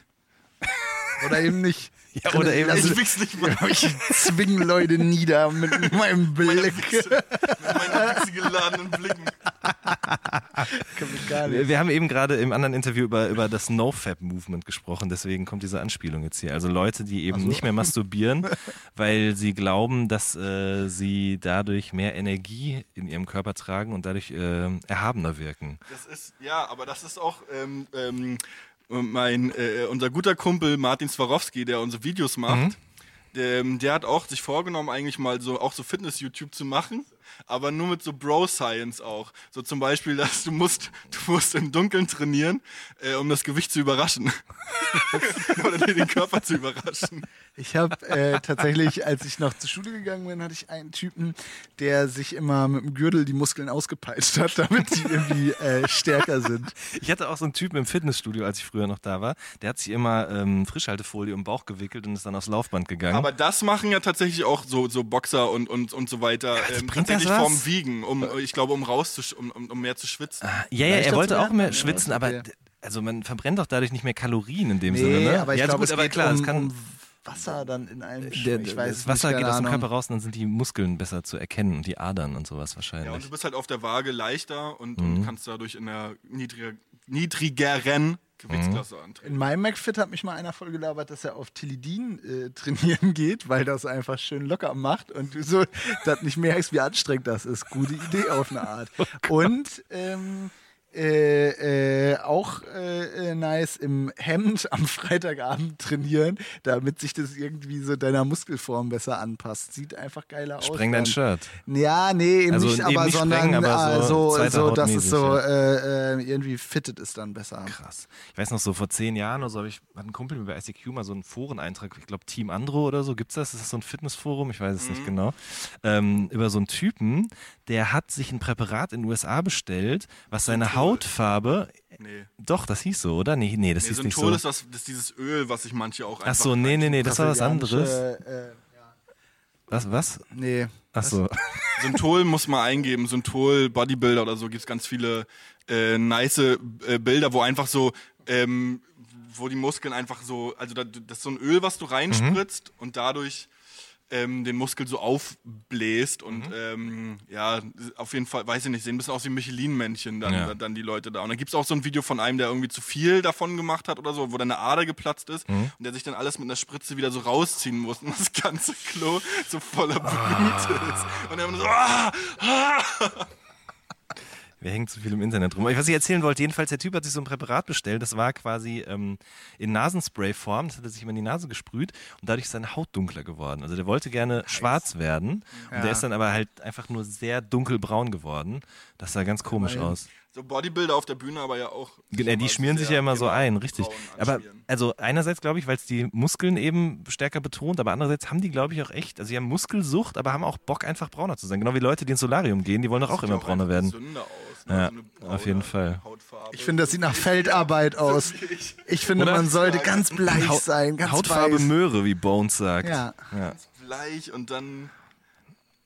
Oder eben nicht. Ja, oder eben. Also, ich wichs nicht mal. Ich zwinge Leute nieder mit meinem Blick. Meine Wichse, mit meinen wichsegeladenen Blicken. wir, wir haben eben gerade im anderen Interview über, über das NoFap-Movement gesprochen, deswegen kommt diese Anspielung jetzt hier. Also Leute, die eben so. nicht mehr masturbieren, weil sie glauben, dass äh, sie dadurch mehr Energie in ihrem Körper tragen und dadurch äh, erhabener wirken. Das ist, ja, aber das ist auch ähm, ähm, mein, äh, unser guter Kumpel Martin Swarovski, der unsere Videos macht, mhm. der, der, hat auch sich vorgenommen, eigentlich mal so auch so Fitness-YouTube zu machen aber nur mit so Bro-Science auch. So zum Beispiel, dass du musst, du musst im Dunkeln trainieren, äh, um das Gewicht zu überraschen. Oder den Körper zu überraschen. Ich habe äh, tatsächlich, als ich noch zur Schule gegangen bin, hatte ich einen Typen, der sich immer mit dem Gürtel die Muskeln ausgepeitscht hat, damit die irgendwie äh, stärker sind. Ich hatte auch so einen Typen im Fitnessstudio, als ich früher noch da war. Der hat sich immer ähm, Frischhaltefolie um den Bauch gewickelt und ist dann aufs Laufband gegangen. Aber das machen ja tatsächlich auch so, so Boxer und, und, und so weiter. Ja, ähm, tatsächlich vorm Wiegen, um, ich glaube, um raus um, um, mehr zu schwitzen. Ah, ja, ja, er wollte auch mehr schwitzen, aber also man verbrennt doch dadurch nicht mehr Kalorien in dem nee, Sinne. Ne? Aber ich ja, glaube, es aber geht klar, um, es kann um Wasser dann in einem der, ich weiß Das Wasser geht aus dem Körper raus und dann sind die Muskeln besser zu erkennen und die Adern und sowas wahrscheinlich. Ja, und du bist halt auf der Waage leichter und, mhm. und kannst dadurch in der niedriger, niedrigeren Gewichtsklasse mhm. antreten. In meinem McFit hat mich mal einer voll gelabert, dass er auf Tilidin äh, trainieren geht, weil das einfach schön locker macht und du so das nicht merkst, wie anstrengend das ist. Gute Idee auf eine Art. Oh und ähm, äh, äh, auch äh, äh, nice im Hemd am Freitagabend trainieren, damit sich das irgendwie so deiner Muskelform besser anpasst. Sieht einfach geiler aus. Spreng dein Shirt. Ja, nee, eben also nicht, aber nicht sondern sprengen, aber so, so, so dass es so ja. Äh, irgendwie fittet ist dann besser. Krass. Ich weiß noch, so vor zehn Jahren oder so habe ich, hat ein Kumpel mir bei ICQ mal so einen Foreneintrag, ich glaube Team Andro oder so, gibt es das? Ist das so ein Fitnessforum? Ich weiß es mhm. nicht genau. Ähm, über so einen Typen, der hat sich ein Präparat in den USA bestellt, was seine Hautfarbe. Nee. Doch, das hieß so, oder? Nee, nee das nee, hieß nicht so. Ist, das, das ist dieses Öl, was sich manche auch einfach. Ach so, nee, nee, nee, das war was anderes. Äh, ja. Was, was? Nee. Ach so. Synthol muss man eingeben. Synthol, Bodybuilder oder so gibt es ganz viele äh, nice äh, Bilder, wo einfach so, ähm, wo die Muskeln einfach so, also das ist so ein Öl, was du reinspritzt mhm. und dadurch ähm, den Muskel so aufbläst und mhm. ähm, ja, auf jeden Fall, weiß ich nicht, sehen ein bisschen aus wie Michelin-Männchen dann, ja. dann die Leute da. Und dann gibt es auch so ein Video von einem, der irgendwie zu viel davon gemacht hat oder so, wo dann eine Ader geplatzt ist mhm. und der sich dann alles mit einer Spritze wieder so rausziehen muss und das ganze Klo so voller Blut ah. ist. Und er so, ah, ah. Wir hängen zu viel im Internet rum. Was ich erzählen wollte, jedenfalls, der Typ hat sich so ein Präparat bestellt, das war quasi ähm, in Nasenspray-Form, das hat er sich immer in die Nase gesprüht und dadurch ist seine Haut dunkler geworden. Also der wollte gerne Heiß. schwarz werden ja. und der ist dann aber halt einfach nur sehr dunkelbraun geworden. Das sah ganz komisch aus so Bodybuilder auf der Bühne aber ja auch. Ja, die schmieren sich ja immer so ein, richtig. Aber also einerseits glaube ich, weil es die Muskeln eben stärker betont, aber andererseits haben die glaube ich auch echt, also sie haben Muskelsucht, aber haben auch Bock einfach brauner zu sein. Genau wie Leute, die ins Solarium gehen, die wollen doch auch immer auch brauner werden. Aus, ne? Ja, so auf jeden Fall. Hautfarbe. Ich finde, das sieht nach Feldarbeit aus. Ich finde, Oder? man sollte ganz bleich sein, ganz Hautfarbe weiß. Möhre, wie Bones sagt. Ja. ja. Ganz bleich und dann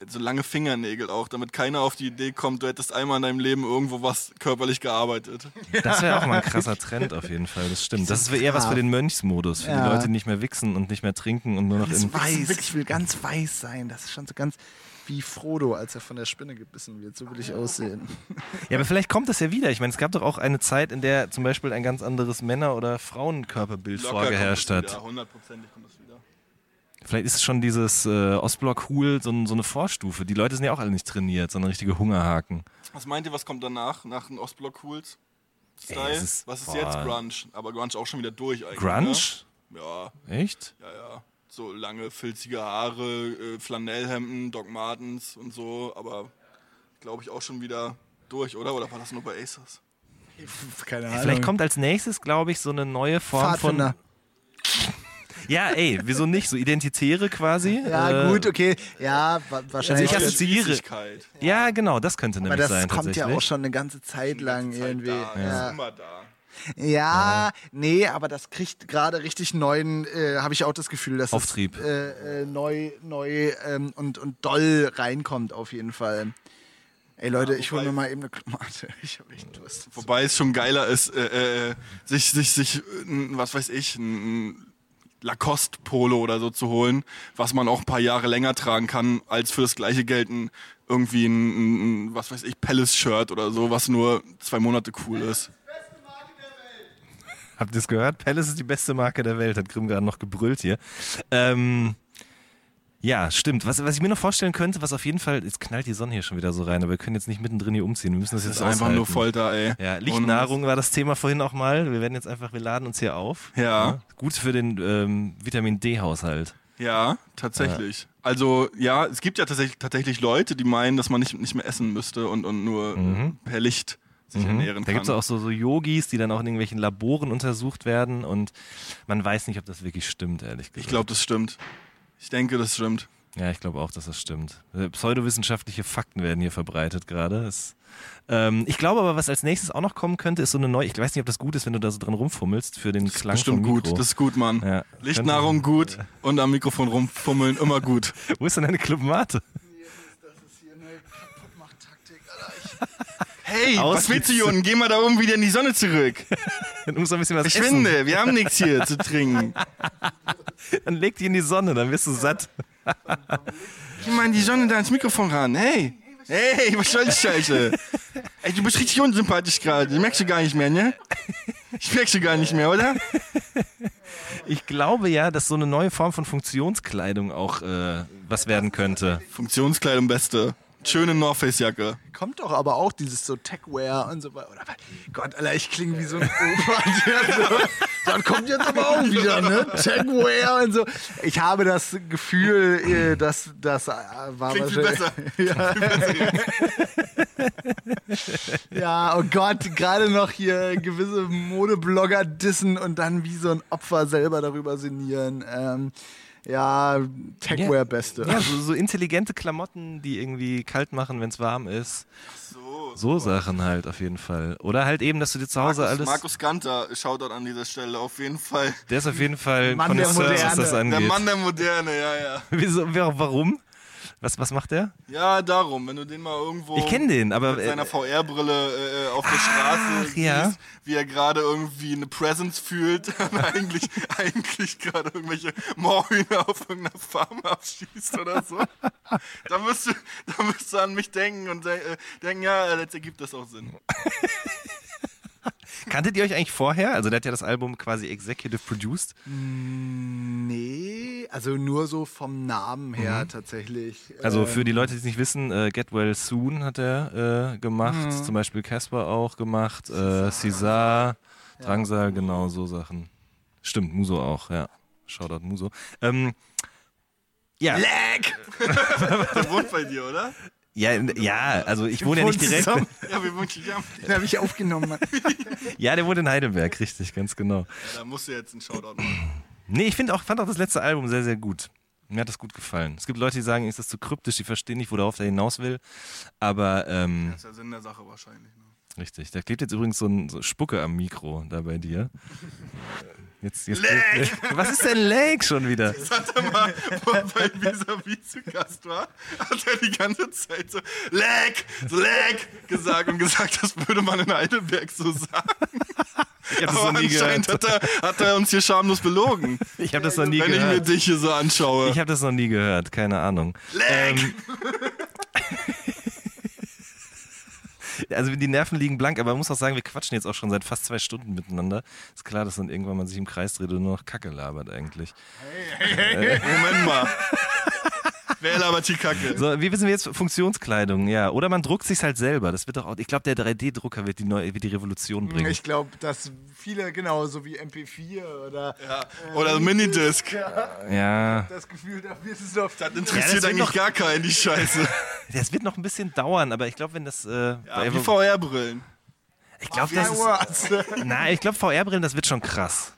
so lange Fingernägel auch, damit keiner auf die Idee kommt, du hättest einmal in deinem Leben irgendwo was körperlich gearbeitet. Das wäre auch mal ein krasser Trend auf jeden Fall, das stimmt. Das ist eher was für den Mönchsmodus, für ja. die Leute, die nicht mehr wichsen und nicht mehr trinken und nur noch in... Weiß, ich will ganz weiß sein, das ist schon so ganz wie Frodo, als er von der Spinne gebissen wird. So will ich aussehen. Ja, aber vielleicht kommt das ja wieder. Ich meine, es gab doch auch eine Zeit, in der zum Beispiel ein ganz anderes Männer- oder Frauenkörperbild Locker vorgeherrscht hat. Hundertprozentig kommt das wieder. Vielleicht ist es schon dieses äh, Ostblock-Hul so, so, eine Vorstufe. Die Leute sind ja auch alle nicht trainiert, sondern richtige Hungerhaken. Was meint ihr, was kommt danach, nach den Ostblock-Huls? Style? Ey, ist, was ist boah. jetzt Grunge? Aber Grunge auch schon wieder durch eigentlich. Grunge? Ne? Ja. Echt? Ja, ja. So lange, filzige Haare, äh, Flanellhemden, Doc Martens und so, aber glaube ich auch schon wieder durch, oder? Oder war das nur bei Aces? Keine Ahnung. Vielleicht kommt als nächstes, glaube ich, so eine neue Form von. Ja, ey, wieso nicht? So Identitäre quasi. Ja, äh, gut, okay. Ja, wahrscheinlich. Also ich assoziiere. Ja, genau, das könnte nämlich sein. Aber das kommt ja auch schon eine ganze Zeit lang Zeit irgendwie. Da. Ja. ja. immer da. Ja, ja, nee, aber das kriegt gerade richtig neuen, äh, habe ich auch das Gefühl, dass Auftrieb. es äh, äh, neu, neu ähm, und, und doll reinkommt auf jeden Fall. Ey Leute, ja, ich hole mir mal eben eine Klamate. Ich habe echt Durst. Wobei es schon geiler ist, äh, äh, sich, sich, sich, was weiß ich, ein Lacoste Polo oder so zu holen, was man auch ein paar Jahre länger tragen kann, als für das gleiche Geld ein, irgendwie ein, ein was weiß ich, Palace Shirt oder so, was nur zwei Monate cool ist. Habt ihr es gehört? Palace ist die beste Marke der Welt, hat Grimm gerade noch gebrüllt hier. Ähm, ja, stimmt. Was, was ich mir noch vorstellen könnte, was auf jeden Fall, jetzt knallt die Sonne hier schon wieder so rein, aber wir können jetzt nicht mittendrin hier umziehen. Wir müssen das, das jetzt ist einfach nur Folter, ey. Ja, Lichtnahrung war das Thema vorhin auch mal. Wir werden jetzt einfach, wir laden uns hier auf. Ja. ja. Gut für den ähm, Vitamin D-Haushalt. Ja, tatsächlich. Ja. Also ja, es gibt ja tatsächlich, tatsächlich Leute, die meinen, dass man nicht, nicht mehr essen müsste und, und nur mhm. per Licht sich mhm. ernähren kann. Da gibt es auch so, so Yogis, die dann auch in irgendwelchen Laboren untersucht werden und man weiß nicht, ob das wirklich stimmt, ehrlich gesagt. Ich glaube, das stimmt. Ich denke, das stimmt. Ja, ich glaube auch, dass das stimmt. Äh, pseudowissenschaftliche Fakten werden hier verbreitet gerade. Ähm, ich glaube aber, was als nächstes auch noch kommen könnte, ist so eine neue. Ich weiß nicht, ob das gut ist, wenn du da so dran rumfummelst für den das Klang. Bestimmt gut, das ist gut, Mann. Ja. Lichtnahrung gut und am Mikrofon rumfummeln immer gut. Wo ist denn deine Clubmate? Hey, Aus was willst du, Jungen? Geh mal da oben wieder in die Sonne zurück. Dann musst du ein bisschen was Verschwinde, essen. wir haben nichts hier zu trinken. Dann leg dich in die Sonne, dann wirst du satt. Geh mal in die Sonne da ins Mikrofon ran. Hey, hey, was soll die Scheiße? Ey, du bist richtig unsympathisch gerade. Du merkst du gar nicht mehr, ne? Ich merkst du gar nicht mehr, oder? Ich glaube ja, dass so eine neue Form von Funktionskleidung auch äh, was werden könnte. Funktionskleidung beste. Schöne North Face Jacke. Kommt doch aber auch dieses so Techwear und so weiter. Gott, Alter, ich klinge wie so ein Opa. dann kommt jetzt aber auch wieder, ne? Techwear und so. Ich habe das Gefühl, äh, dass das äh, war Klingt viel besser. Ja. ja, oh Gott, gerade noch hier gewisse Modeblogger dissen und dann wie so ein Opfer selber darüber sinnieren. Ähm, ja, Techwear ja. Beste. Ja, so, so, intelligente Klamotten, die irgendwie kalt machen, wenn es warm ist. So, so Sachen halt auf jeden Fall. Oder halt eben, dass du dir zu Hause Markus, alles. Markus Ganter schaut dort an dieser Stelle auf jeden Fall. Der ist auf jeden Fall Mann der Moderne. was das angeht. Der Mann der Moderne, ja, ja. Wieso, warum? Was, was macht der? Ja, darum, wenn du den mal irgendwo. Ich kenne den, aber. Mit seiner äh, VR-Brille äh, auf der Straße siehst, ja. wie er gerade irgendwie eine Presence fühlt und eigentlich, eigentlich gerade irgendwelche Moorhühner auf irgendeiner Farm abschießt oder so. da, musst du, da musst du an mich denken und de äh, denken, ja, jetzt ergibt das auch Sinn. Kanntet ihr euch eigentlich vorher? Also der hat ja das Album quasi executive produced. Mm, nee, also nur so vom Namen her mhm. tatsächlich. Also für die ähm, Leute, die es nicht wissen, äh, Get Well Soon hat er äh, gemacht, mhm. zum Beispiel Casper auch gemacht, äh, Cesar, Drangsal, ja. genau so Sachen. Stimmt, Muso auch, ja. Shoutout Muso. Ähm, ja. Lag! Der wohnt bei dir, oder? Ja, ja, also ich wohne ja nicht direkt. Zusammen. Ja, wir wohnen zusammen. Den habe ich aufgenommen. Mann. ja, der wohnt in Heidelberg, richtig, ganz genau. Ja, da musst du jetzt einen Shoutout machen. Nee, ich finde auch, fand auch das letzte Album sehr, sehr gut. Mir hat das gut gefallen. Es gibt Leute, die sagen, ist das zu kryptisch, die verstehen nicht, worauf er hinaus will. Aber. Ähm, das ist ja Sinn der Sache wahrscheinlich. Ne? Richtig. Da klebt jetzt übrigens so ein so Spucke am Mikro da bei dir. Jetzt, jetzt Leg! Was ist denn Leg schon wieder? Das hat er mal, wo er bei Vis-a-vis zu Gast war, hat er die ganze Zeit so Leg, Leg gesagt und gesagt, das würde man in Heidelberg so sagen. Ich hab das Aber noch nie anscheinend gehört. Hat, er, hat er uns hier schamlos belogen. Ich habe das noch nie Wenn gehört. Wenn ich mir dich hier so anschaue. Ich habe das noch nie gehört, keine Ahnung. Leg! Ähm, also die Nerven liegen blank, aber man muss auch sagen, wir quatschen jetzt auch schon seit fast zwei Stunden miteinander. Ist klar, dass dann irgendwann man sich im Kreis dreht und nur noch Kacke labert eigentlich. Hey, hey, hey, äh, Moment mal. Wer labert die Kacke? So, wie wissen wir jetzt Funktionskleidung, ja. Oder man druckt sich halt selber. Das wird doch auch, ich glaube, der 3D-Drucker wird die neue, wird die Revolution bringen. Ich glaube, dass viele, genau, so wie MP4 oder. Ja. Äh, oder Minidisc. Ja. ja. Das Gefühl, da wird es doch. Das interessiert ja, das eigentlich noch, gar keinen, die Scheiße. Das wird noch ein bisschen dauern, aber ich glaube, wenn das. Äh, ja, wie VR-Brillen. Ich glaube, das ist. Nein, ich glaube, VR-Brillen, das wird schon krass.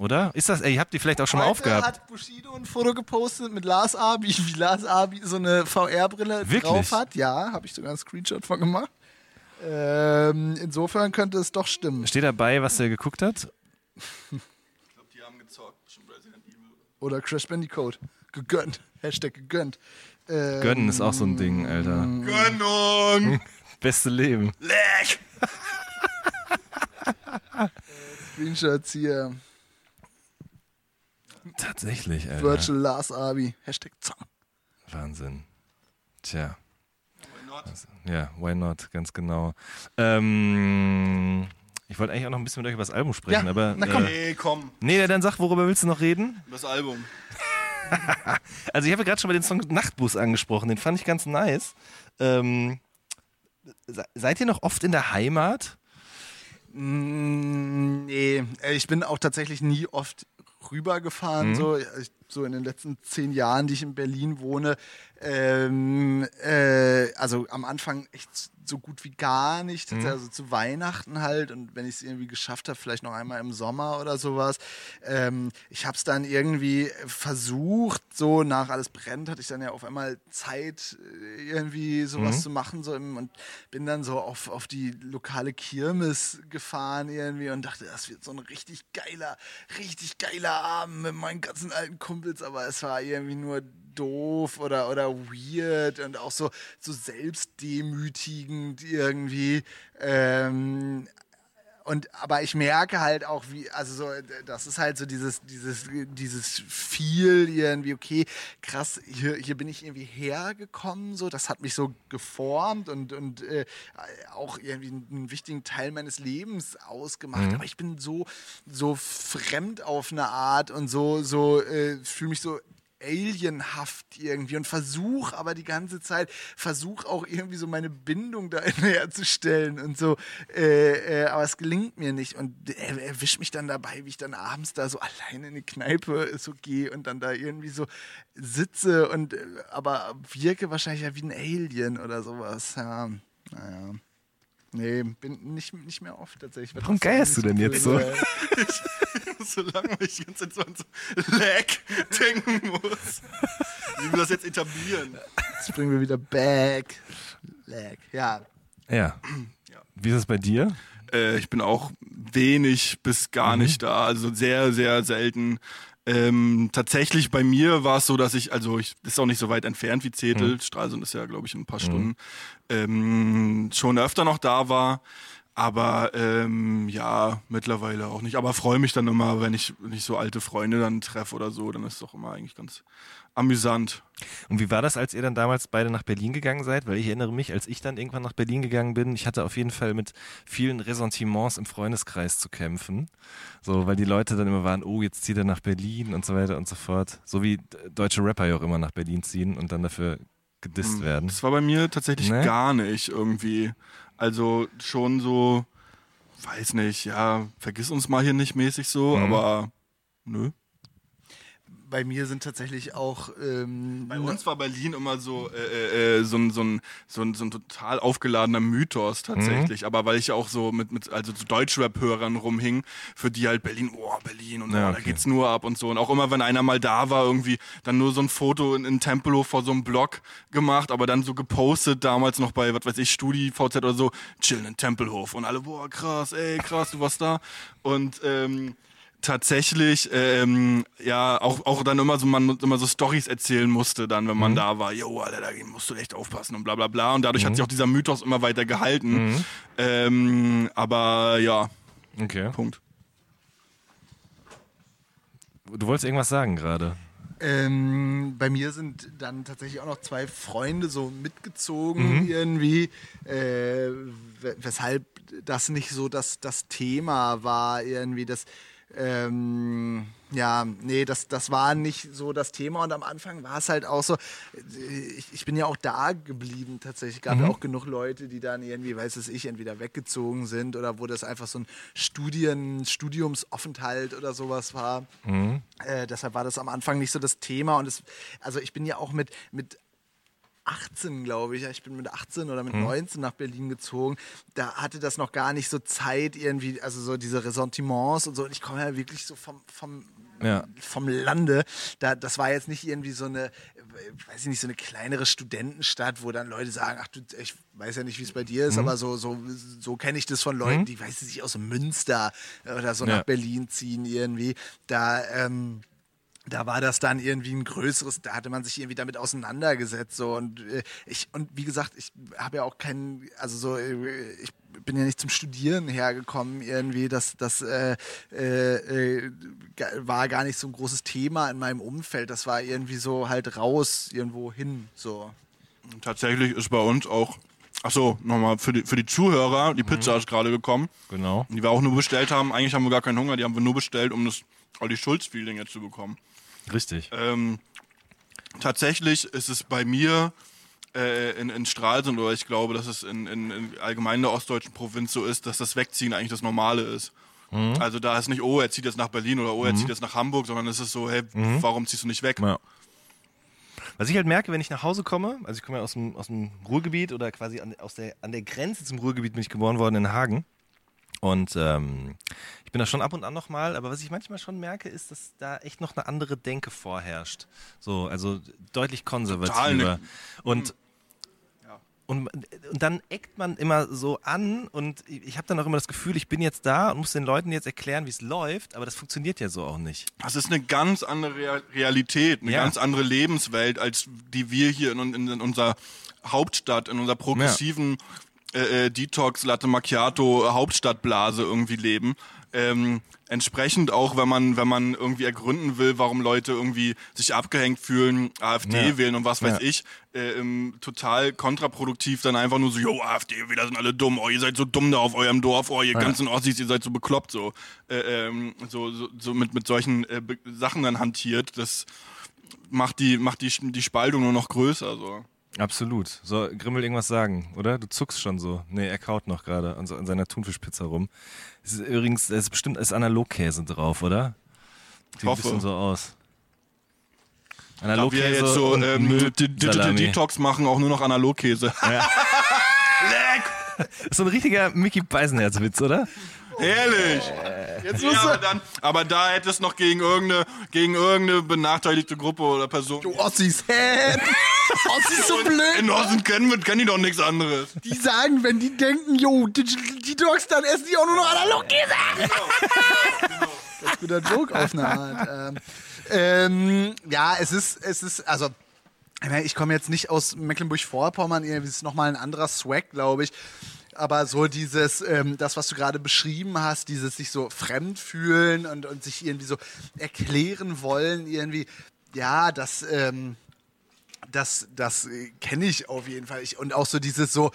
Oder? Ist das, ey, habt ihr vielleicht auch schon mal aufgehabt? hat Bushido ein Foto gepostet mit Lars Abi, wie Lars Abi so eine VR-Brille drauf hat. Ja, habe ich sogar einen Screenshot von gemacht. Ähm, insofern könnte es doch stimmen. Steht dabei, was er geguckt hat? ich glaube, die haben gezockt. Resident Evil. Oder Crash Bandicoot. Gegönnt. Hashtag gegönnt. Ähm, Gönnen ist auch so ein Ding, Alter. Gönnung! Beste Leben. Leck! Screenshots hier. Tatsächlich, Alter. Virtual Last Abi. Hashtag Zang. Wahnsinn. Tja. Why not? Also, ja, why not, ganz genau. Ähm, ich wollte eigentlich auch noch ein bisschen mit euch über das Album sprechen, ja, aber. Na komm. Äh, nee, komm. Nee, dann sag, worüber willst du noch reden? Das Album. also ich habe gerade schon mal den Song Nachtbus angesprochen, den fand ich ganz nice. Ähm, seid ihr noch oft in der Heimat? Mm, nee, ich bin auch tatsächlich nie oft rübergefahren, mhm. so, so in den letzten zehn Jahren, die ich in Berlin wohne. Ähm, äh, also am Anfang echt so gut wie gar nicht, mhm. also zu Weihnachten halt und wenn ich es irgendwie geschafft habe, vielleicht noch einmal im Sommer oder sowas. Ähm, ich habe es dann irgendwie versucht, so nach alles brennt, hatte ich dann ja auf einmal Zeit, äh, irgendwie sowas mhm. zu machen so im, und bin dann so auf, auf die lokale Kirmes gefahren irgendwie und dachte, das wird so ein richtig geiler, richtig geiler Abend mit meinen ganzen alten Kumpels, aber es war irgendwie nur doof oder, oder weird und auch so, so selbstdemütigend irgendwie. Ähm, und aber ich merke halt auch, wie, also so, das ist halt so dieses, dieses, dieses viel irgendwie, okay, krass, hier, hier bin ich irgendwie hergekommen, so, das hat mich so geformt und, und äh, auch irgendwie einen wichtigen Teil meines Lebens ausgemacht. Mhm. Aber ich bin so, so fremd auf eine Art und so, so, äh, fühle mich so alienhaft irgendwie und versuche aber die ganze Zeit, versuche auch irgendwie so meine Bindung da herzustellen und so, äh, äh, aber es gelingt mir nicht und er erwischt mich dann dabei, wie ich dann abends da so alleine in die Kneipe so gehe und dann da irgendwie so sitze und äh, aber wirke wahrscheinlich ja wie ein Alien oder sowas, ja, naja. Nee, bin nicht, nicht mehr oft tatsächlich. Warum geierst du denn jetzt so? Solange ich die ganze Zeit so an Lag denken muss. Wie wir das jetzt etablieren. Jetzt bringen wir wieder back. Lag, ja. Ja. Wie ist es bei dir? Äh, ich bin auch wenig bis gar mhm. nicht da. Also sehr, sehr selten. Ähm, tatsächlich bei mir war es so, dass ich, also ich ist auch nicht so weit entfernt wie Zetel, mhm. Stralsund ist ja, glaube ich, in ein paar mhm. Stunden, ähm, schon öfter noch da war. Aber ähm, ja, mittlerweile auch nicht. Aber freue mich dann immer, wenn ich, wenn ich so alte Freunde dann treffe oder so, dann ist es doch immer eigentlich ganz amüsant. Und wie war das, als ihr dann damals beide nach Berlin gegangen seid? Weil ich erinnere mich, als ich dann irgendwann nach Berlin gegangen bin, ich hatte auf jeden Fall mit vielen Ressentiments im Freundeskreis zu kämpfen. So, weil die Leute dann immer waren, oh, jetzt zieht er nach Berlin und so weiter und so fort. So wie deutsche Rapper ja auch immer nach Berlin ziehen und dann dafür gedisst hm, werden. Das war bei mir tatsächlich nee? gar nicht irgendwie. Also schon so, weiß nicht, ja, vergiss uns mal hier nicht mäßig so, mhm. aber nö bei mir sind tatsächlich auch. Ähm, bei uns war Berlin immer so, äh, äh, so, ein, so, ein, so, ein, so ein total aufgeladener Mythos tatsächlich. Mhm. Aber weil ich ja auch so mit, mit also so Deutschrap-Hörern rumhing, für die halt Berlin, oh, Berlin und ja, okay. da geht's nur ab und so. Und auch immer, wenn einer mal da war, irgendwie dann nur so ein Foto in, in Tempelhof vor so einem Blog gemacht, aber dann so gepostet, damals noch bei, was weiß ich, Studi, VZ oder so, chillen in Tempelhof. Und alle, boah, krass, ey, krass, du warst da. Und ähm, tatsächlich ähm, ja auch auch dann immer so man immer so Stories erzählen musste dann wenn man mhm. da war jo Alter da musst du echt aufpassen und bla bla bla und dadurch mhm. hat sich auch dieser Mythos immer weiter gehalten mhm. ähm, aber ja okay Punkt du wolltest irgendwas sagen gerade ähm, bei mir sind dann tatsächlich auch noch zwei Freunde so mitgezogen mhm. irgendwie, äh, weshalb das nicht so das, das Thema war irgendwie, das ähm, ja, nee, das, das war nicht so das Thema und am Anfang war es halt auch so, ich, ich bin ja auch da geblieben tatsächlich. Gab mhm. ja auch genug Leute, die dann irgendwie, weiß es ich, entweder weggezogen sind oder wo das einfach so ein Studien, Studiumsaufenthalt oder sowas war. Mhm. Äh, deshalb war das am Anfang nicht so das Thema und es, also ich bin ja auch mit, mit 18, glaube ich. Ich bin mit 18 oder mit mhm. 19 nach Berlin gezogen. Da hatte das noch gar nicht so Zeit, irgendwie, also so diese Ressentiments und so. Und ich komme ja wirklich so vom, vom, ja. vom Lande. Da, das war jetzt nicht irgendwie so eine, weiß ich nicht, so eine kleinere Studentenstadt, wo dann Leute sagen, ach du, ich weiß ja nicht, wie es bei dir ist, mhm. aber so, so, so kenne ich das von Leuten, mhm. die, weiß ich nicht, aus Münster oder so ja. nach Berlin ziehen irgendwie. Da, ähm, da war das dann irgendwie ein größeres, da hatte man sich irgendwie damit auseinandergesetzt so. Und äh, ich und wie gesagt, ich habe ja auch keinen, also so äh, ich bin ja nicht zum Studieren hergekommen irgendwie, das das äh, äh, äh war gar nicht so ein großes Thema in meinem Umfeld, das war irgendwie so halt raus irgendwo hin so. Tatsächlich ist bei uns auch Achso, nochmal für die, für die Zuhörer, die Pizza mhm. ist gerade gekommen. Genau. Die wir auch nur bestellt haben. Eigentlich haben wir gar keinen Hunger, die haben wir nur bestellt, um das Olli Schulz-Feeling jetzt zu bekommen. Richtig. Ähm, tatsächlich ist es bei mir äh, in, in Stralsund, oder ich glaube, dass es in, in, in allgemein in der ostdeutschen Provinz so ist, dass das Wegziehen eigentlich das Normale ist. Mhm. Also da ist nicht, oh, er zieht jetzt nach Berlin oder oh, er mhm. zieht jetzt nach Hamburg, sondern es ist so, hey, mhm. warum ziehst du nicht weg? Ja. Was ich halt merke, wenn ich nach Hause komme, also ich komme ja aus dem, aus dem Ruhrgebiet oder quasi an, aus der, an der Grenze zum Ruhrgebiet bin ich geboren worden in Hagen. Und ähm, ich bin da schon ab und an nochmal, aber was ich manchmal schon merke, ist, dass da echt noch eine andere Denke vorherrscht. So, also deutlich konservativer. Ne und, und, und dann eckt man immer so an und ich habe dann auch immer das Gefühl, ich bin jetzt da und muss den Leuten jetzt erklären, wie es läuft, aber das funktioniert ja so auch nicht. Das ist eine ganz andere Realität, eine ja. ganz andere Lebenswelt, als die wir hier in, in, in unserer Hauptstadt, in unserer progressiven ja äh, äh, Detox, Latte Macchiato, Hauptstadtblase irgendwie leben. Ähm, entsprechend auch, wenn man, wenn man irgendwie ergründen will, warum Leute irgendwie sich abgehängt fühlen, AfD ja. wählen und was weiß ja. ich, äh, ähm, total kontraproduktiv dann einfach nur so, jo, AfD, wieder sind alle dumm, oh, ihr seid so dumm da auf eurem Dorf, oh, ihr ja. ganzen Ossis, ihr seid so bekloppt, so, äh, ähm, so, so, so mit, mit solchen äh, Sachen dann hantiert, das macht die, macht die, die Spaltung nur noch größer. So. Absolut. So, Grimmel irgendwas sagen, oder? Du zuckst schon so. Nee, er kaut noch gerade an, so, an seiner Thunfischpizza rum. Es ist übrigens, es ist bestimmt ist Analogkäse drauf, oder? Sieht ein bisschen so aus. Analogkäse. Da wir jetzt so ähm, Digital Detox machen, auch nur noch Analogkäse. Ja. So ein richtiger Mickey Beisenherz-Witz, oder? Ehrlich. Jetzt ja, aber, dann, aber da hätte es noch gegen irgendeine, gegen irgendeine benachteiligte Gruppe oder Person. Du Ossis, hä? Ossis so blöd. In Osten kennen, kennen die doch nichts anderes. Die sagen, wenn die denken, jo, die, Dogs, dann essen die auch nur noch analog genau. genau. Das ist ein guter Joke auf eine Art. Ähm, ähm, ja, es ist, es ist, also ich komme jetzt nicht aus Mecklenburg-Vorpommern, es ist nochmal ein anderer Swag, glaube ich aber so dieses, ähm, das, was du gerade beschrieben hast, dieses sich so fremd fühlen und, und sich irgendwie so erklären wollen, irgendwie, ja, das, ähm, das, das kenne ich auf jeden Fall. Ich, und auch so dieses so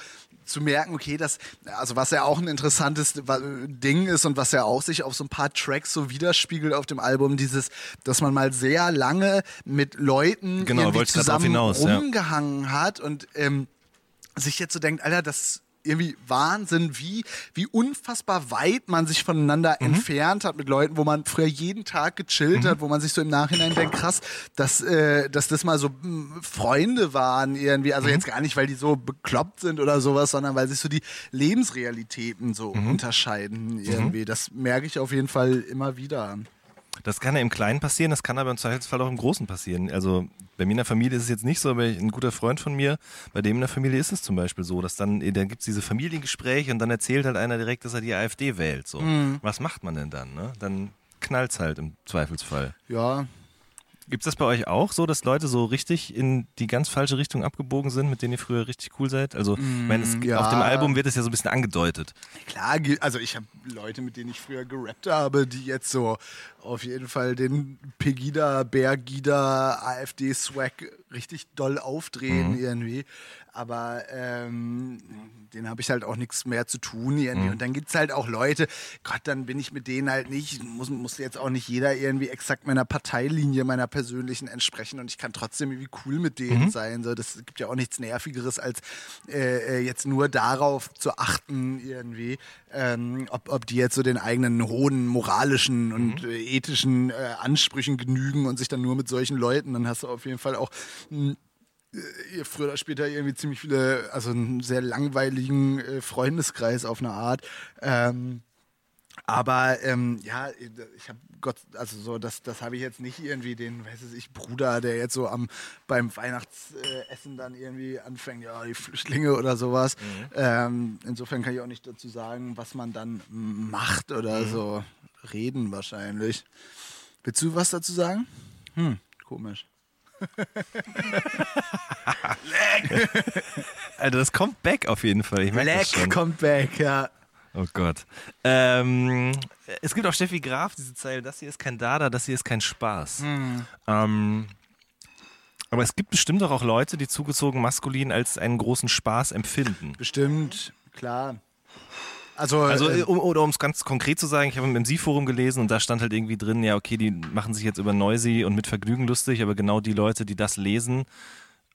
zu merken, okay, das, also was ja auch ein interessantes Ding ist und was ja auch sich auf so ein paar Tracks so widerspiegelt auf dem Album, dieses, dass man mal sehr lange mit Leuten genau, irgendwie zusammen hinaus, rumgehangen ja. hat und ähm, sich jetzt so denkt, Alter, das irgendwie Wahnsinn, wie, wie unfassbar weit man sich voneinander mhm. entfernt hat mit Leuten, wo man früher jeden Tag gechillt mhm. hat, wo man sich so im Nachhinein denkt, krass, dass, äh, dass das mal so mh, hm, Freunde waren irgendwie. Also mhm. jetzt gar nicht, weil die so bekloppt sind oder sowas, sondern weil sich so die Lebensrealitäten so mhm. unterscheiden irgendwie. Mhm. Das merke ich auf jeden Fall immer wieder. Das kann ja im Kleinen passieren, das kann aber im Zweifelsfall auch im Großen passieren. Also bei mir in der Familie ist es jetzt nicht so, aber ein guter Freund von mir, bei dem in der Familie ist es zum Beispiel so, dass dann, da gibt es diese Familiengespräche und dann erzählt halt einer direkt, dass er die AfD wählt. So. Mhm. Was macht man denn dann? Ne? Dann knallt es halt im Zweifelsfall. Ja, Gibt es das bei euch auch so, dass Leute so richtig in die ganz falsche Richtung abgebogen sind, mit denen ihr früher richtig cool seid? Also, mm, meine, es, ja. auf dem Album wird es ja so ein bisschen angedeutet. Klar, also ich habe Leute, mit denen ich früher gerappt habe, die jetzt so auf jeden Fall den Pegida, Bergida, AfD-Swag richtig doll aufdrehen mhm. irgendwie aber ähm, den habe ich halt auch nichts mehr zu tun irgendwie. Mhm. Und dann gibt es halt auch Leute, Gott, dann bin ich mit denen halt nicht, muss, muss jetzt auch nicht jeder irgendwie exakt meiner Parteilinie, meiner persönlichen entsprechen und ich kann trotzdem irgendwie cool mit denen mhm. sein. So, das gibt ja auch nichts Nervigeres, als äh, äh jetzt nur darauf zu achten irgendwie, ähm, ob, ob die jetzt so den eigenen hohen moralischen und mhm. äh, ethischen äh, Ansprüchen genügen und sich dann nur mit solchen Leuten, dann hast du auf jeden Fall auch hm, äh, ihr früher oder später irgendwie ziemlich viele, also einen sehr langweiligen äh, Freundeskreis auf eine Art. Ähm, aber ähm, ja, ich habe Gott, also so, das, das habe ich jetzt nicht irgendwie den, weiß ich, Bruder, der jetzt so am beim Weihnachtsessen dann irgendwie anfängt, ja, die Flüchtlinge oder sowas. Mhm. Ähm, insofern kann ich auch nicht dazu sagen, was man dann macht oder mhm. so reden wahrscheinlich. Willst du was dazu sagen? Hm, komisch. Leg! Also das kommt back auf jeden Fall. Ich Leg kommt back, ja. Oh Gott. Ähm, es gibt auch Steffi Graf, diese Zeile, das hier ist kein Dada, das hier ist kein Spaß. Mhm. Ähm, aber es gibt bestimmt auch Leute, die zugezogen maskulin als einen großen Spaß empfinden. Bestimmt, klar. Also, also äh, um, oder um es ganz konkret zu sagen, ich habe im Sie-Forum gelesen und da stand halt irgendwie drin, ja, okay, die machen sich jetzt über Noisy und mit Vergnügen lustig, aber genau die Leute, die das lesen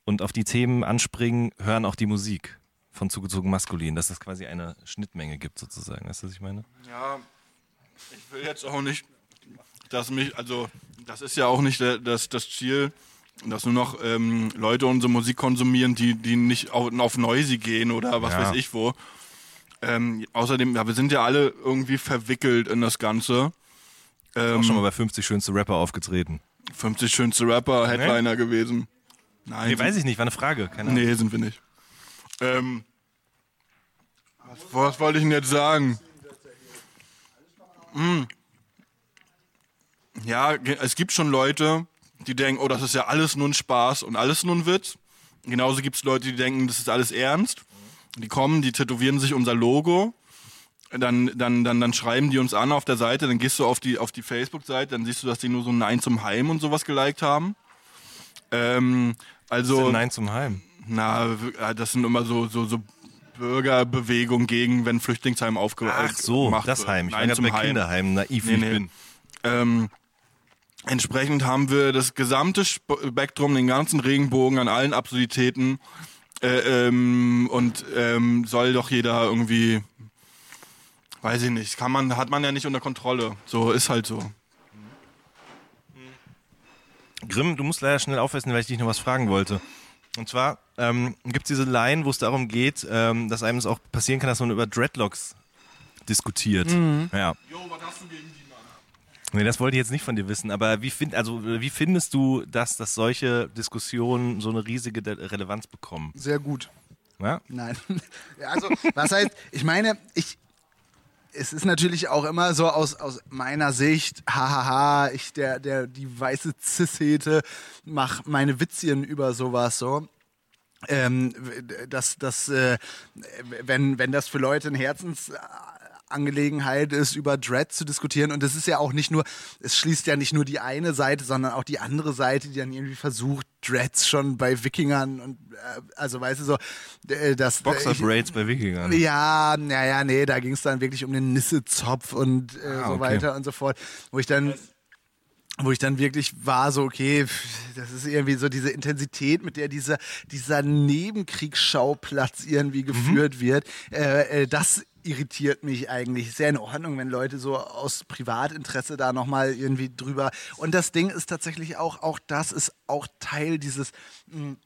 und auf die Themen anspringen, hören auch die Musik von zugezogen maskulin, dass es quasi eine Schnittmenge gibt sozusagen. Weißt du, was ich meine? Ja, ich will jetzt auch nicht, dass mich, also das ist ja auch nicht das, das Ziel, dass nur noch ähm, Leute unsere Musik konsumieren, die, die nicht auf, auf Noisy gehen oder was ja. weiß ich wo. Ähm, außerdem, ja, wir sind ja alle irgendwie verwickelt in das Ganze. Ähm, auch schon mal bei 50 schönste Rapper aufgetreten. 50 schönste Rapper, Headliner nee? gewesen. Nein. Nee, weiß ich nicht, war eine Frage. Keine nee, sind wir nicht. Ähm, was, was wollte ich denn jetzt sagen? Hm. Ja, es gibt schon Leute, die denken, oh, das ist ja alles nur ein Spaß und alles nur ein Witz. Genauso gibt es Leute, die denken, das ist alles ernst. Die kommen, die tätowieren sich unser Logo. Dann, dann, dann, dann schreiben die uns an auf der Seite, dann gehst du auf die, auf die Facebook-Seite, dann siehst du, dass die nur so Nein zum Heim und sowas geliked haben. Ähm, also. Was ist Nein zum Heim? Na, das sind immer so, so, so Bürgerbewegungen gegen, wenn Flüchtlingsheim aufgemacht Ach so, das Heim. Ich Nein zum Heim. Kinderheim, naiv nee, nee. ich bin. Ähm, Entsprechend haben wir das gesamte Spektrum, den ganzen Regenbogen an allen Absurditäten äh, ähm, und ähm, soll doch jeder irgendwie, weiß ich nicht, kann man, hat man ja nicht unter Kontrolle. So ist halt so. Grimm, du musst leider schnell aufessen, weil ich dich noch was fragen wollte. Und zwar ähm, gibt es diese Line, wo es darum geht, ähm, dass einem es auch passieren kann, dass man über Dreadlocks diskutiert. Mhm. Ja. Jo, was hast du gegen die? Nee, das wollte ich jetzt nicht von dir wissen, aber wie, find, also, wie findest du das, dass solche Diskussionen so eine riesige Relevanz bekommen? Sehr gut. Ja? Nein. also, was heißt, ich meine, ich, es ist natürlich auch immer so aus, aus meiner Sicht, hahaha, ich, der, der, die weiße Cis-Hete, mach meine Witzchen über sowas so. Ähm, dass, dass äh, wenn, wenn das für Leute ein Herzens Angelegenheit ist, über Dread zu diskutieren. Und es ist ja auch nicht nur, es schließt ja nicht nur die eine Seite, sondern auch die andere Seite, die dann irgendwie versucht, Dreads schon bei Wikingern und äh, also weißt du so, äh, das Boxer Braids bei Wikingern. Ja, naja, nee, da ging es dann wirklich um den Nissezopf und äh, ah, so okay. weiter und so fort, wo ich dann wo ich dann wirklich war, so, okay, das ist irgendwie so diese Intensität, mit der dieser, dieser Nebenkriegsschauplatz irgendwie mhm. geführt mhm. wird. Äh, äh, das irritiert mich eigentlich. Sehr in Ordnung, wenn Leute so aus Privatinteresse da nochmal irgendwie drüber. Und das Ding ist tatsächlich auch, auch das ist auch Teil dieses. Mh, hm,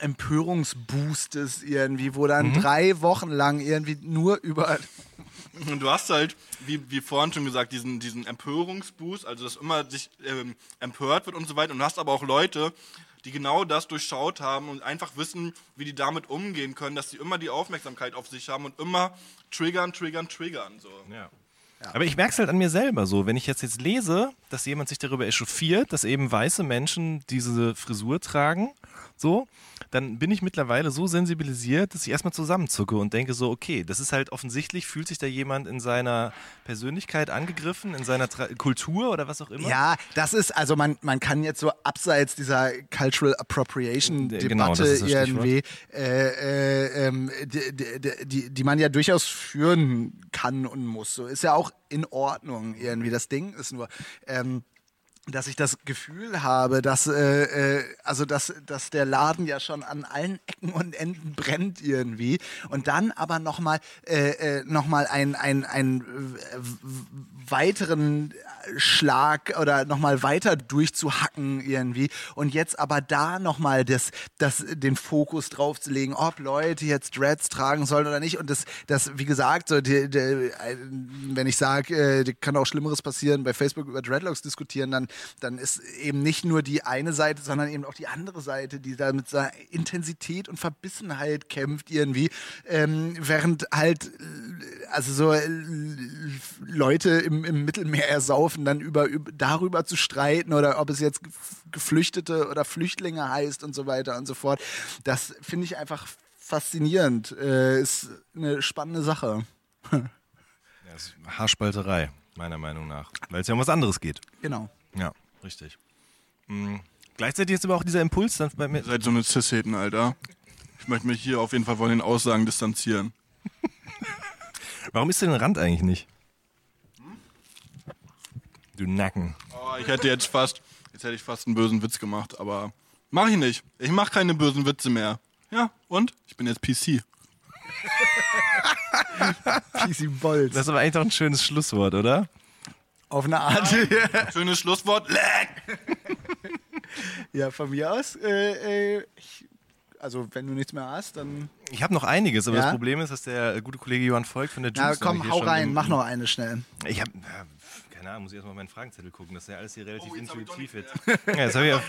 Empörungsboostes irgendwie, wo dann mhm. drei Wochen lang irgendwie nur über du hast halt, wie, wie vorhin schon gesagt, diesen, diesen Empörungsboost, also dass immer sich ähm, empört wird und so weiter. Und du hast aber auch Leute, die genau das durchschaut haben und einfach wissen, wie die damit umgehen können, dass sie immer die Aufmerksamkeit auf sich haben und immer triggern, triggern, triggern. So. Ja. Ja. Aber ich merke es halt an mir selber so, wenn ich jetzt, jetzt lese, dass jemand sich darüber echauffiert, dass eben weiße Menschen diese Frisur tragen, so, dann bin ich mittlerweile so sensibilisiert, dass ich erstmal zusammenzucke und denke so, okay, das ist halt offensichtlich, fühlt sich da jemand in seiner Persönlichkeit angegriffen, in seiner Tra Kultur oder was auch immer. Ja, das ist, also man, man kann jetzt so abseits dieser Cultural Appropriation genau, Debatte genau, irgendwie, äh, äh, ähm, die, die, die, die man ja durchaus führen kann und muss. So ist ja auch in Ordnung irgendwie. Das Ding ist nur, ähm, dass ich das Gefühl habe, dass äh, äh, also dass, dass der Laden ja schon an allen Ecken und Enden brennt irgendwie. Und dann aber noch mal äh, äh, noch mal ein ein ein weiteren Schlag oder nochmal weiter durchzuhacken irgendwie. Und jetzt aber da nochmal das, das, den Fokus drauf zu legen, ob Leute jetzt Dreads tragen sollen oder nicht. Und das, das wie gesagt, so die, die, wenn ich sage, äh, kann auch Schlimmeres passieren, bei Facebook über Dreadlocks diskutieren, dann, dann ist eben nicht nur die eine Seite, sondern eben auch die andere Seite, die da mit seiner Intensität und Verbissenheit kämpft irgendwie, ähm, während halt also so äh, Leute im, im Mittelmeer ersaufen, dann über, über, darüber zu streiten oder ob es jetzt Geflüchtete oder Flüchtlinge heißt und so weiter und so fort. Das finde ich einfach faszinierend. Äh, ist eine spannende Sache. ja, ist Haarspalterei, meiner Meinung nach. Weil es ja um was anderes geht. Genau. Ja, richtig. Mhm. Gleichzeitig ist aber auch dieser Impuls dann bei mir. Seid so eine Cis-Heten, Alter. Ich möchte mich hier auf jeden Fall von den Aussagen distanzieren. Warum ist denn ein Rand eigentlich nicht? Du Nacken. Oh, ich hätte jetzt fast, jetzt hätte ich fast einen bösen Witz gemacht, aber mach ich nicht. Ich mache keine bösen Witze mehr. Ja, und? Ich bin jetzt PC. PC Bolz. Das ist aber eigentlich doch ein schönes Schlusswort, oder? Auf eine Art. Ja. Schönes Schlusswort. ja, von mir aus. Äh, äh, ich also wenn du nichts mehr hast, dann. Ich habe noch einiges, aber ja? das Problem ist, dass der gute Kollege Johann Volk von der Juice. Ja, komm, hau rein, mach noch eine schnell. Ich habe keine Ahnung, muss ich erstmal meinen Fragenzettel gucken. Das ist ja alles hier relativ oh, intuitiv jetzt. Ja, jetzt habe ich, auf,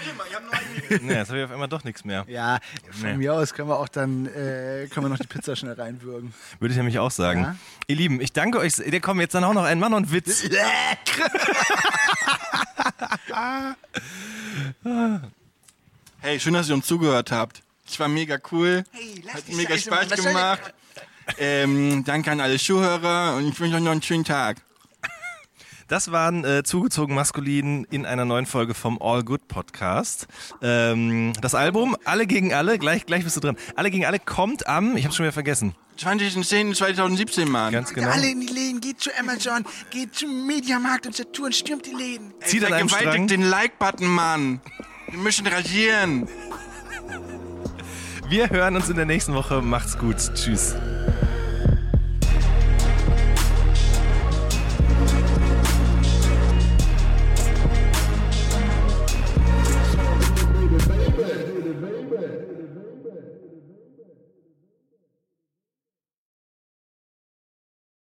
ja, hab ich auf einmal doch nichts mehr. Ja, von nee. mir aus können wir auch dann äh, können wir noch die Pizza schnell reinwürgen. Würde ich nämlich auch sagen. Ja? Ihr Lieben, ich danke euch. Der kommt jetzt dann auch noch ein Mann und Witz. hey, schön, dass ihr uns zugehört habt. Es war mega cool. Hey, Hat mega Spaß gemacht. Ähm, danke an alle Zuhörer und ich wünsche euch noch einen schönen Tag. Das waren äh, zugezogen maskulin in einer neuen Folge vom All Good Podcast. Ähm, das Album Alle gegen alle, gleich, gleich bist du drin. Alle gegen alle kommt am, ich hab's schon wieder vergessen. 20.10.2017, Mann. Ganz genau. Alle in die Läden, geht zu Amazon, geht zum Mediamarkt und Saturn, stürmt die Läden. Zieht an einem Strang. den Like-Button, Mann. Wir müssen rasieren. Wir hören uns in der nächsten Woche. Macht's gut. Tschüss.